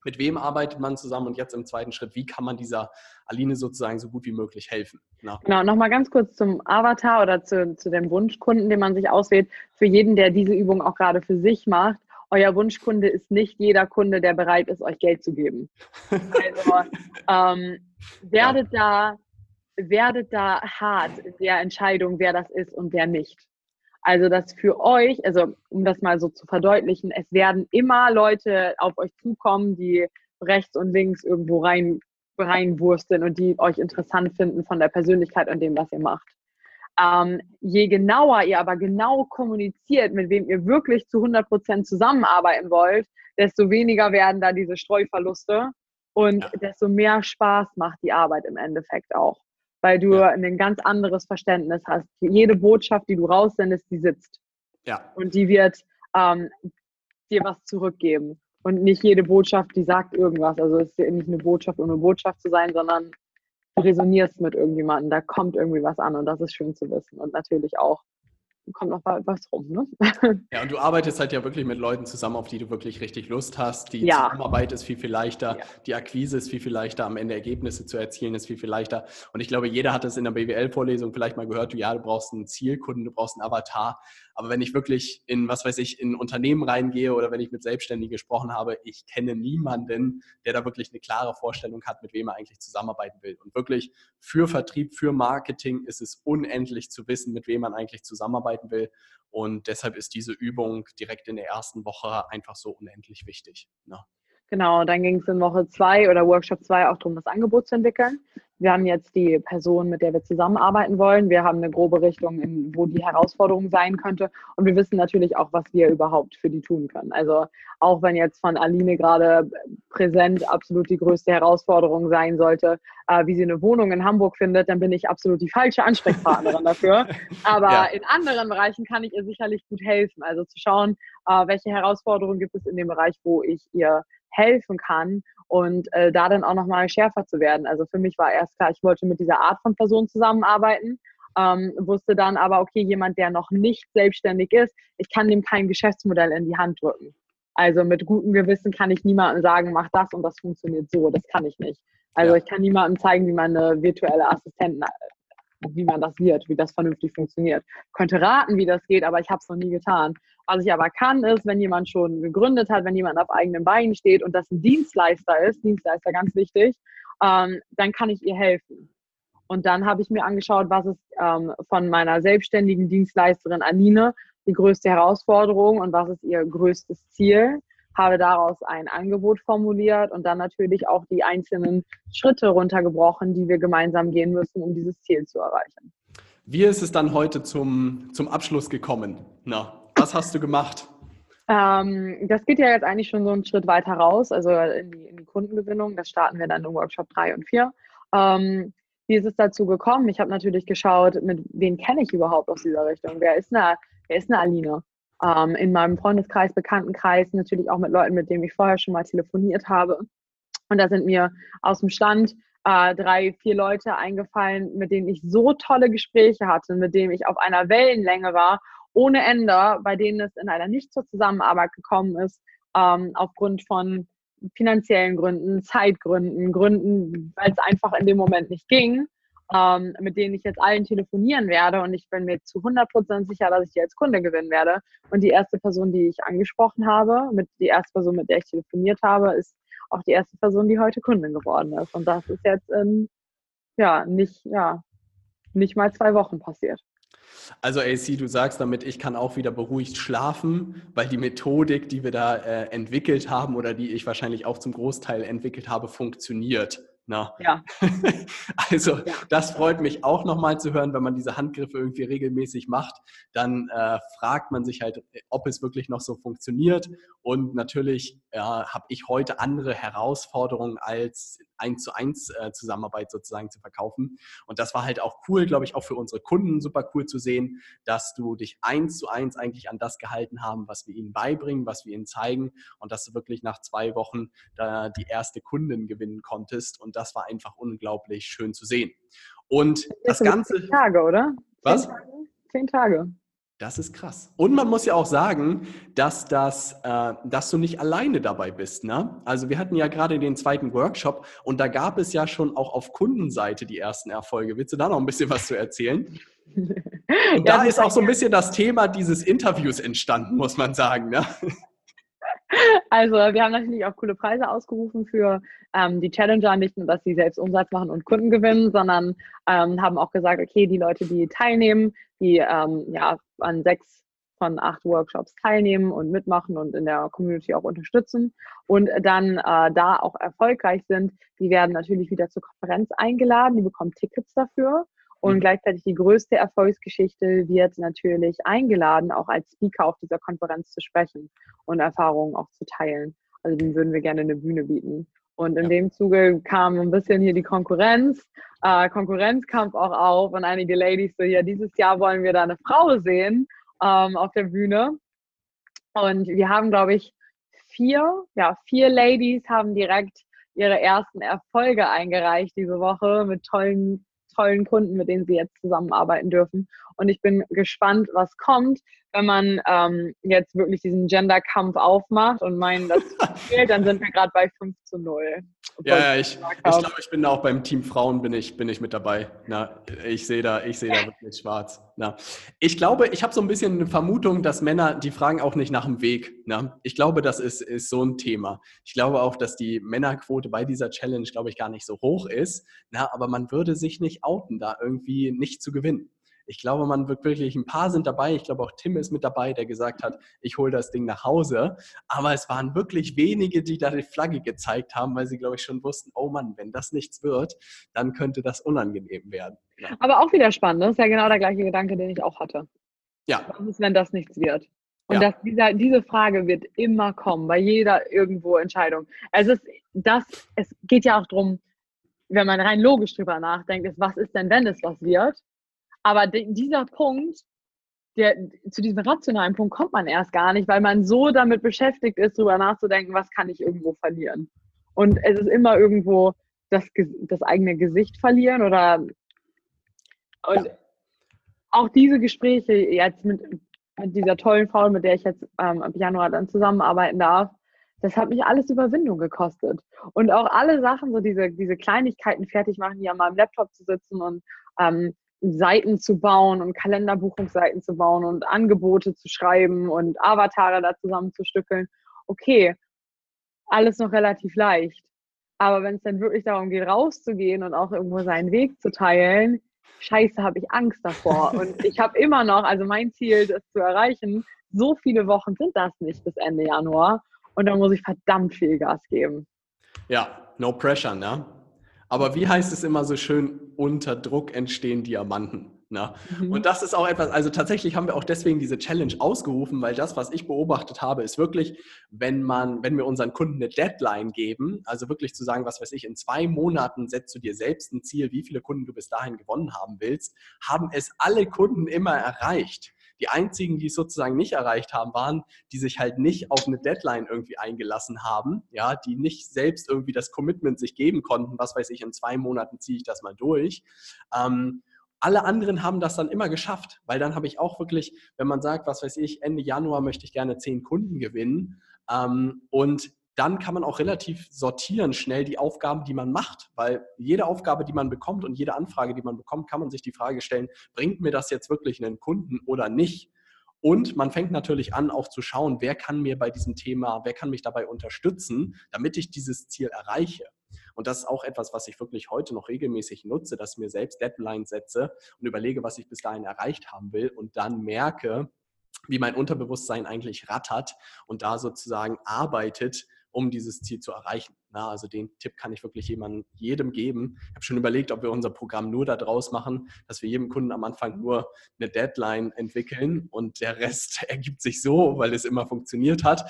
mit wem arbeitet man zusammen und jetzt im zweiten Schritt, wie kann man dieser Aline sozusagen so gut wie möglich helfen? Na? Genau, nochmal ganz kurz zum Avatar oder zu, zu dem Wunschkunden, den man sich auswählt. Für jeden, der diese Übung auch gerade für sich macht, euer Wunschkunde ist nicht jeder Kunde, der bereit ist, euch Geld zu geben. Also ähm, werdet ja. da werdet da hart in der Entscheidung, wer das ist und wer nicht. Also das für euch, also um das mal so zu verdeutlichen, es werden immer Leute auf euch zukommen, die rechts und links irgendwo rein reinwursteln und die euch interessant finden von der Persönlichkeit und dem, was ihr macht. Ähm, je genauer ihr aber genau kommuniziert, mit wem ihr wirklich zu 100 Prozent zusammenarbeiten wollt, desto weniger werden da diese Streuverluste und ja. desto mehr Spaß macht die Arbeit im Endeffekt auch weil du ja. ein ganz anderes Verständnis hast. Jede Botschaft, die du raussendest, die sitzt. Ja. Und die wird ähm, dir was zurückgeben. Und nicht jede Botschaft, die sagt irgendwas. Also es ist nicht eine Botschaft, um eine Botschaft zu sein, sondern du resonierst mit irgendjemandem. Da kommt irgendwie was an und das ist schön zu wissen. Und natürlich auch kommt noch was rum. Ne? Ja, und du arbeitest halt ja wirklich mit Leuten zusammen, auf die du wirklich richtig Lust hast. Die ja. Zusammenarbeit ist viel, viel leichter. Ja. Die Akquise ist viel, viel leichter. Am Ende Ergebnisse zu erzielen ist viel, viel leichter. Und ich glaube, jeder hat das in der BWL-Vorlesung vielleicht mal gehört. Du, ja, du brauchst einen Zielkunden, du brauchst einen Avatar. Aber wenn ich wirklich in, was weiß ich, in Unternehmen reingehe oder wenn ich mit Selbstständigen gesprochen habe, ich kenne niemanden, der da wirklich eine klare Vorstellung hat, mit wem er eigentlich zusammenarbeiten will. Und wirklich für Vertrieb, für Marketing ist es unendlich zu wissen, mit wem man eigentlich zusammenarbeiten will. Und deshalb ist diese Übung direkt in der ersten Woche einfach so unendlich wichtig. Ne? Genau, dann ging es in Woche zwei oder Workshop zwei auch darum, das Angebot zu entwickeln. Wir haben jetzt die Person, mit der wir zusammenarbeiten wollen. Wir haben eine grobe Richtung, in, wo die Herausforderung sein könnte. Und wir wissen natürlich auch, was wir überhaupt für die tun können. Also auch wenn jetzt von Aline gerade präsent absolut die größte Herausforderung sein sollte, äh, wie sie eine Wohnung in Hamburg findet, dann bin ich absolut die falsche Ansprechpartnerin dafür. Aber ja. in anderen Bereichen kann ich ihr sicherlich gut helfen. Also zu schauen, äh, welche Herausforderungen gibt es in dem Bereich, wo ich ihr helfen kann und äh, da dann auch nochmal schärfer zu werden. Also für mich war erst klar, ich wollte mit dieser Art von Person zusammenarbeiten, ähm, wusste dann aber, okay, jemand, der noch nicht selbstständig ist, ich kann dem kein Geschäftsmodell in die Hand drücken. Also mit gutem Gewissen kann ich niemandem sagen, mach das und das funktioniert so. Das kann ich nicht. Also ja. ich kann niemandem zeigen, wie man eine virtuelle Assistentin wie man das wird, wie das vernünftig funktioniert. Ich könnte raten, wie das geht, aber ich habe es noch nie getan. Was ich aber kann, ist, wenn jemand schon gegründet hat, wenn jemand auf eigenen Beinen steht und das ein Dienstleister ist, Dienstleister ganz wichtig, ähm, dann kann ich ihr helfen. Und dann habe ich mir angeschaut, was ist ähm, von meiner selbstständigen Dienstleisterin Aline die größte Herausforderung und was ist ihr größtes Ziel habe daraus ein Angebot formuliert und dann natürlich auch die einzelnen Schritte runtergebrochen, die wir gemeinsam gehen müssen, um dieses Ziel zu erreichen. Wie ist es dann heute zum, zum Abschluss gekommen? Na, was hast du gemacht? Ähm, das geht ja jetzt eigentlich schon so einen Schritt weiter raus, also in die, in die Kundengewinnung. Das starten wir dann im Workshop 3 und 4. Ähm, wie ist es dazu gekommen? Ich habe natürlich geschaut, mit wen kenne ich überhaupt aus dieser Richtung? Wer ist eine, wer ist eine Aline? ähm, in meinem Freundeskreis, Bekanntenkreis, natürlich auch mit Leuten, mit denen ich vorher schon mal telefoniert habe. Und da sind mir aus dem Stand äh, drei, vier Leute eingefallen, mit denen ich so tolle Gespräche hatte, mit denen ich auf einer Wellenlänge war, ohne Ende, bei denen es in einer nicht zur Zusammenarbeit gekommen ist, ähm, aufgrund von finanziellen Gründen, Zeitgründen, Gründen, weil es einfach in dem Moment nicht ging ähm, mit denen ich jetzt allen telefonieren werde und ich bin mir zu 100% sicher, dass ich die als Kunde gewinnen werde. Und die erste Person, die ich angesprochen habe, mit die erste Person, mit der ich telefoniert habe, ist auch die erste Person, die heute Kundin geworden ist. Und das ist jetzt in, ja, nicht, ja, nicht mal zwei Wochen passiert. Also AC, du sagst damit, ich kann auch wieder beruhigt schlafen, weil die Methodik, die wir da äh, entwickelt haben oder die ich wahrscheinlich auch zum Großteil entwickelt habe, funktioniert. Na. Ja. also ja. das freut mich auch nochmal zu hören, wenn man diese Handgriffe irgendwie regelmäßig macht, dann äh, fragt man sich halt, ob es wirklich noch so funktioniert. Und natürlich äh, habe ich heute andere Herausforderungen als eins zu eins äh, Zusammenarbeit sozusagen zu verkaufen. Und das war halt auch cool, glaube ich, auch für unsere Kunden super cool zu sehen, dass du dich eins zu eins eigentlich an das gehalten haben, was wir ihnen beibringen, was wir ihnen zeigen und dass du wirklich nach zwei Wochen da die erste Kundin gewinnen konntest. Und das war einfach unglaublich schön zu sehen. Und das, das Ganze. Zehn Tage, oder? Was? Zehn Tage. Zehn Tage. Das ist krass. Und man muss ja auch sagen, dass, das, äh, dass du nicht alleine dabei bist. Ne? Also wir hatten ja gerade den zweiten Workshop und da gab es ja schon auch auf Kundenseite die ersten Erfolge. Willst du da noch ein bisschen was zu erzählen? Und ja, da ist auch so ein bisschen das Thema dieses Interviews entstanden, muss man sagen. Ne? Also wir haben natürlich auch coole Preise ausgerufen für ähm, die Challenger, nicht nur, dass sie selbst Umsatz machen und Kunden gewinnen, sondern ähm, haben auch gesagt, okay, die Leute, die teilnehmen, die ähm, ja an sechs von acht Workshops teilnehmen und mitmachen und in der Community auch unterstützen und dann äh, da auch erfolgreich sind, die werden natürlich wieder zur Konferenz eingeladen, die bekommen Tickets dafür und mhm. gleichzeitig die größte Erfolgsgeschichte wird natürlich eingeladen, auch als Speaker auf dieser Konferenz zu sprechen und Erfahrungen auch zu teilen. Also dem würden wir gerne eine Bühne bieten. Und in ja. dem Zuge kam ein bisschen hier die Konkurrenz, äh, Konkurrenzkampf auch auf und einige Ladies so, ja, dieses Jahr wollen wir da eine Frau sehen ähm, auf der Bühne. Und wir haben, glaube ich, vier, ja, vier Ladies haben direkt ihre ersten Erfolge eingereicht diese Woche mit tollen tollen Kunden, mit denen sie jetzt zusammenarbeiten dürfen. Und ich bin gespannt, was kommt, wenn man ähm, jetzt wirklich diesen Gender-Kampf aufmacht und meinen, das fehlt, dann sind wir gerade bei 5 zu 0. Ja, ja, ich, ich glaube, ich bin da auch beim Team Frauen bin ich, bin ich mit dabei. Na, ich sehe da, ich sehe da wirklich schwarz. Na, ich glaube, ich habe so ein bisschen eine Vermutung, dass Männer, die fragen auch nicht nach dem Weg. Na, ich glaube, das ist, ist so ein Thema. Ich glaube auch, dass die Männerquote bei dieser Challenge, glaube ich, gar nicht so hoch ist. Na, aber man würde sich nicht outen, da irgendwie nicht zu gewinnen. Ich glaube, man wird wirklich, ein paar sind dabei. Ich glaube, auch Tim ist mit dabei, der gesagt hat, ich hole das Ding nach Hause. Aber es waren wirklich wenige, die da die Flagge gezeigt haben, weil sie, glaube ich, schon wussten, oh Mann, wenn das nichts wird, dann könnte das unangenehm werden. Ja. Aber auch wieder spannend. Das ist ja genau der gleiche Gedanke, den ich auch hatte. Ja. Was ist, wenn das nichts wird? Und ja. das, dieser, diese Frage wird immer kommen, bei jeder irgendwo Entscheidung. Also es, das, es geht ja auch darum, wenn man rein logisch drüber nachdenkt, ist, was ist denn, wenn es was wird? Aber dieser Punkt, der, zu diesem rationalen Punkt kommt man erst gar nicht, weil man so damit beschäftigt ist, darüber nachzudenken, was kann ich irgendwo verlieren. Und es ist immer irgendwo das, das eigene Gesicht verlieren oder und ja. auch diese Gespräche jetzt mit, mit, dieser tollen Frau, mit der ich jetzt ähm, ab Januar dann zusammenarbeiten darf, das hat mich alles Überwindung gekostet. Und auch alle Sachen, so diese, diese Kleinigkeiten fertig machen, hier an meinem Laptop zu sitzen und ähm, Seiten zu bauen und Kalenderbuchungsseiten zu bauen und Angebote zu schreiben und Avatare da zusammenzustückeln. Okay, alles noch relativ leicht. Aber wenn es dann wirklich darum geht, rauszugehen und auch irgendwo seinen Weg zu teilen, scheiße, habe ich Angst davor. Und ich habe immer noch, also mein Ziel, das zu erreichen, so viele Wochen sind das nicht bis Ende Januar. Und da muss ich verdammt viel Gas geben. Ja, no pressure, ne? Aber wie heißt es immer so schön, unter Druck entstehen Diamanten. Ne? Mhm. Und das ist auch etwas, also tatsächlich haben wir auch deswegen diese Challenge ausgerufen, weil das, was ich beobachtet habe, ist wirklich, wenn man, wenn wir unseren Kunden eine Deadline geben, also wirklich zu sagen, was weiß ich, in zwei Monaten setzt du dir selbst ein Ziel, wie viele Kunden du bis dahin gewonnen haben willst, haben es alle Kunden immer erreicht. Die einzigen, die es sozusagen nicht erreicht haben, waren, die sich halt nicht auf eine Deadline irgendwie eingelassen haben, ja, die nicht selbst irgendwie das Commitment sich geben konnten, was weiß ich, in zwei Monaten ziehe ich das mal durch. Ähm, alle anderen haben das dann immer geschafft, weil dann habe ich auch wirklich, wenn man sagt, was weiß ich, Ende Januar möchte ich gerne zehn Kunden gewinnen ähm, und dann kann man auch relativ sortieren schnell die Aufgaben, die man macht, weil jede Aufgabe, die man bekommt und jede Anfrage, die man bekommt, kann man sich die Frage stellen, bringt mir das jetzt wirklich einen Kunden oder nicht? Und man fängt natürlich an, auch zu schauen, wer kann mir bei diesem Thema, wer kann mich dabei unterstützen, damit ich dieses Ziel erreiche. Und das ist auch etwas, was ich wirklich heute noch regelmäßig nutze, dass ich mir selbst Deadlines setze und überlege, was ich bis dahin erreicht haben will und dann merke, wie mein Unterbewusstsein eigentlich rattert und da sozusagen arbeitet, um dieses Ziel zu erreichen. Na, also den Tipp kann ich wirklich jemandem, jedem geben. Ich habe schon überlegt, ob wir unser Programm nur daraus machen, dass wir jedem Kunden am Anfang nur eine Deadline entwickeln und der Rest ergibt sich so, weil es immer funktioniert hat.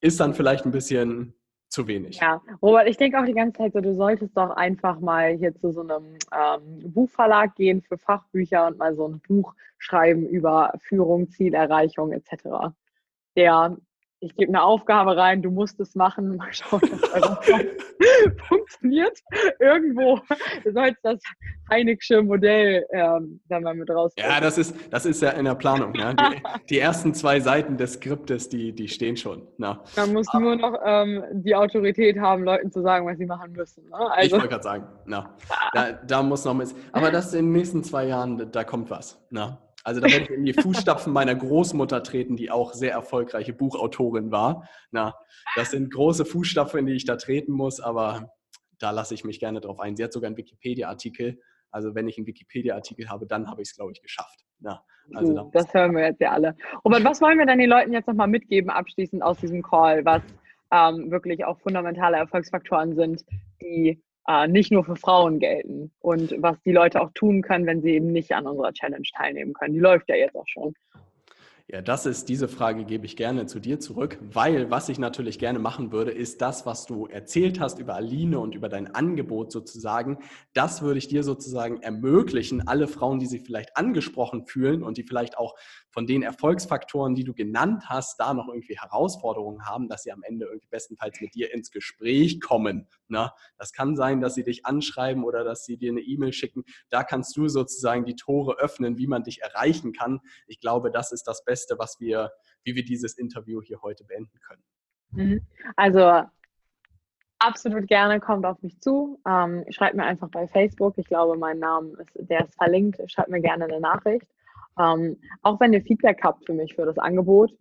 Ist dann vielleicht ein bisschen zu wenig. Ja, Robert, ich denke auch die ganze Zeit so, du solltest doch einfach mal hier zu so einem ähm, Buchverlag gehen für Fachbücher und mal so ein Buch schreiben über Führung, Zielerreichung etc. Der ich gebe eine Aufgabe rein, du musst es machen, mal schauen, ob das funktioniert. Irgendwo soll es das Heinegsche Modell ähm, dann mal mit raus. Ja, das ist, das ist ja in der Planung. Ja. Die, die, ersten zwei Seiten des Skriptes, die, die stehen schon. Na. Man muss Aber, nur noch ähm, die Autorität haben, Leuten zu sagen, was sie machen müssen. Ne? Also, ich wollte gerade sagen, na, da, da muss noch mit. Aber das in den nächsten zwei Jahren, da kommt was. Na. Also da werde ich in die Fußstapfen meiner Großmutter treten, die auch sehr erfolgreiche Buchautorin war. Na, das sind große Fußstapfen, in die ich da treten muss, aber da lasse ich mich gerne drauf ein. Sie hat sogar einen Wikipedia-Artikel. Also wenn ich einen Wikipedia-Artikel habe, dann habe ich es, glaube ich, geschafft. Ja, also da das hören wir jetzt ja alle. Robert, was wollen wir denn den Leuten jetzt nochmal mitgeben, abschließend aus diesem Call, was ähm, wirklich auch fundamentale Erfolgsfaktoren sind, die äh, nicht nur für Frauen gelten und was die Leute auch tun können, wenn sie eben nicht an unserer Challenge teilnehmen können. Die läuft ja jetzt auch schon. Ja, das ist diese Frage gebe ich gerne zu dir zurück, weil was ich natürlich gerne machen würde, ist das, was du erzählt hast über Aline und über dein Angebot sozusagen, das würde ich dir sozusagen ermöglichen, alle Frauen, die sich vielleicht angesprochen fühlen und die vielleicht auch von den Erfolgsfaktoren, die du genannt hast, da noch irgendwie Herausforderungen haben, dass sie am Ende irgendwie bestenfalls mit dir ins Gespräch kommen. Ne? Das kann sein, dass sie dich anschreiben oder dass sie dir eine E-Mail schicken. Da kannst du sozusagen die Tore öffnen, wie man dich erreichen kann. Ich glaube, das ist das Beste, was wir, wie wir dieses Interview hier heute beenden können. Mhm. Also absolut gerne, kommt auf mich zu. Ähm, schreibt mir einfach bei Facebook. Ich glaube, mein Name ist, der ist verlinkt. Schreibt mir gerne eine Nachricht. Ähm, auch wenn ihr Feedback habt für mich, für das Angebot,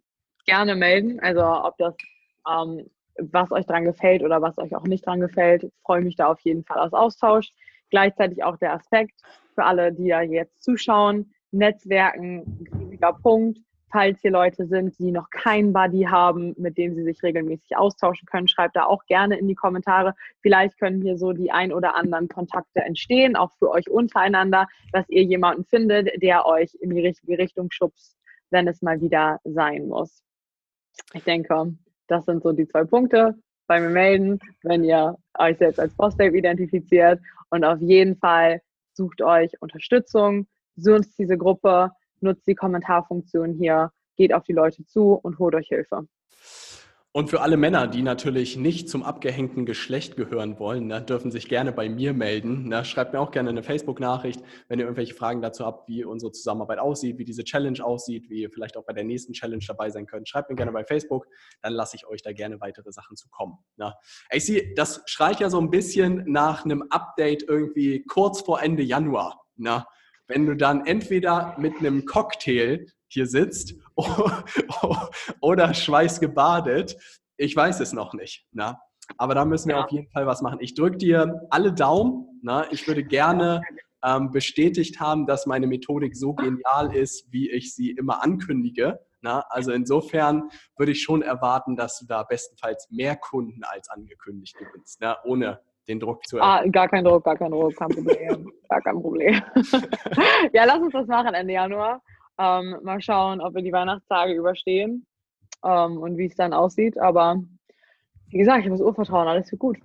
gerne melden. Also ob das, ähm, was euch dran gefällt oder was euch auch nicht dran gefällt, freue mich da auf jeden Fall aus Austausch. Gleichzeitig auch der Aspekt für alle, die da jetzt zuschauen. Netzwerken, riesiger Punkt falls hier Leute sind, die noch keinen Buddy haben, mit dem sie sich regelmäßig austauschen können, schreibt da auch gerne in die Kommentare. Vielleicht können hier so die ein oder anderen Kontakte entstehen, auch für euch untereinander, dass ihr jemanden findet, der euch in die richtige Richtung schubst, wenn es mal wieder sein muss. Ich denke, das sind so die zwei Punkte. Bei mir melden, wenn ihr euch selbst als Boss-Dave identifiziert und auf jeden Fall sucht euch Unterstützung, sucht diese Gruppe, nutzt die Kommentarfunktion hier, geht auf die Leute zu und holt euch Hilfe. Und für alle Männer, die natürlich nicht zum abgehängten Geschlecht gehören wollen, ne, dürfen sich gerne bei mir melden. Ne, schreibt mir auch gerne eine Facebook-Nachricht, wenn ihr irgendwelche Fragen dazu habt, wie unsere Zusammenarbeit aussieht, wie diese Challenge aussieht, wie ihr vielleicht auch bei der nächsten Challenge dabei sein könnt. Schreibt mir gerne bei Facebook, dann lasse ich euch da gerne weitere Sachen zukommen. Ne. Ich sehe, das schreit ja so ein bisschen nach einem Update irgendwie kurz vor Ende Januar. Ne? wenn du dann entweder mit einem Cocktail hier sitzt oder schweißgebadet, ich weiß es noch nicht. Na? Aber da müssen wir ja. auf jeden Fall was machen. Ich drücke dir alle Daumen. Na? Ich würde gerne ähm, bestätigt haben, dass meine Methodik so genial ist, wie ich sie immer ankündige. Na? Also insofern würde ich schon erwarten, dass du da bestenfalls mehr Kunden als angekündigt gewinnst, na? ohne den Druck zu erhöhen. Ah, gar kein Druck, gar kein Druck, kein Problem. gar kein Problem. ja, lass uns das machen Ende Januar. Ähm, mal schauen, ob wir die Weihnachtstage überstehen ähm, und wie es dann aussieht. Aber wie gesagt, ich habe das Urvertrauen, alles wird gut.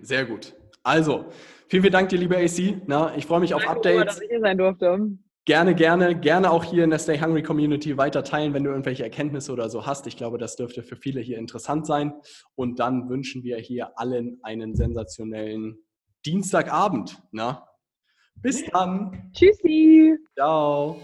Sehr gut. Also, vielen, vielen Dank dir, liebe AC. Na, ich freue mich Danke, auf Updates. Danke, dass ich hier sein durfte. Gerne, gerne, gerne auch hier in der Stay Hungry Community weiter teilen, wenn du irgendwelche Erkenntnisse oder so hast. Ich glaube, das dürfte für viele hier interessant sein. Und dann wünschen wir hier allen einen sensationellen Dienstagabend. Na? Bis dann. Tschüssi. Ciao.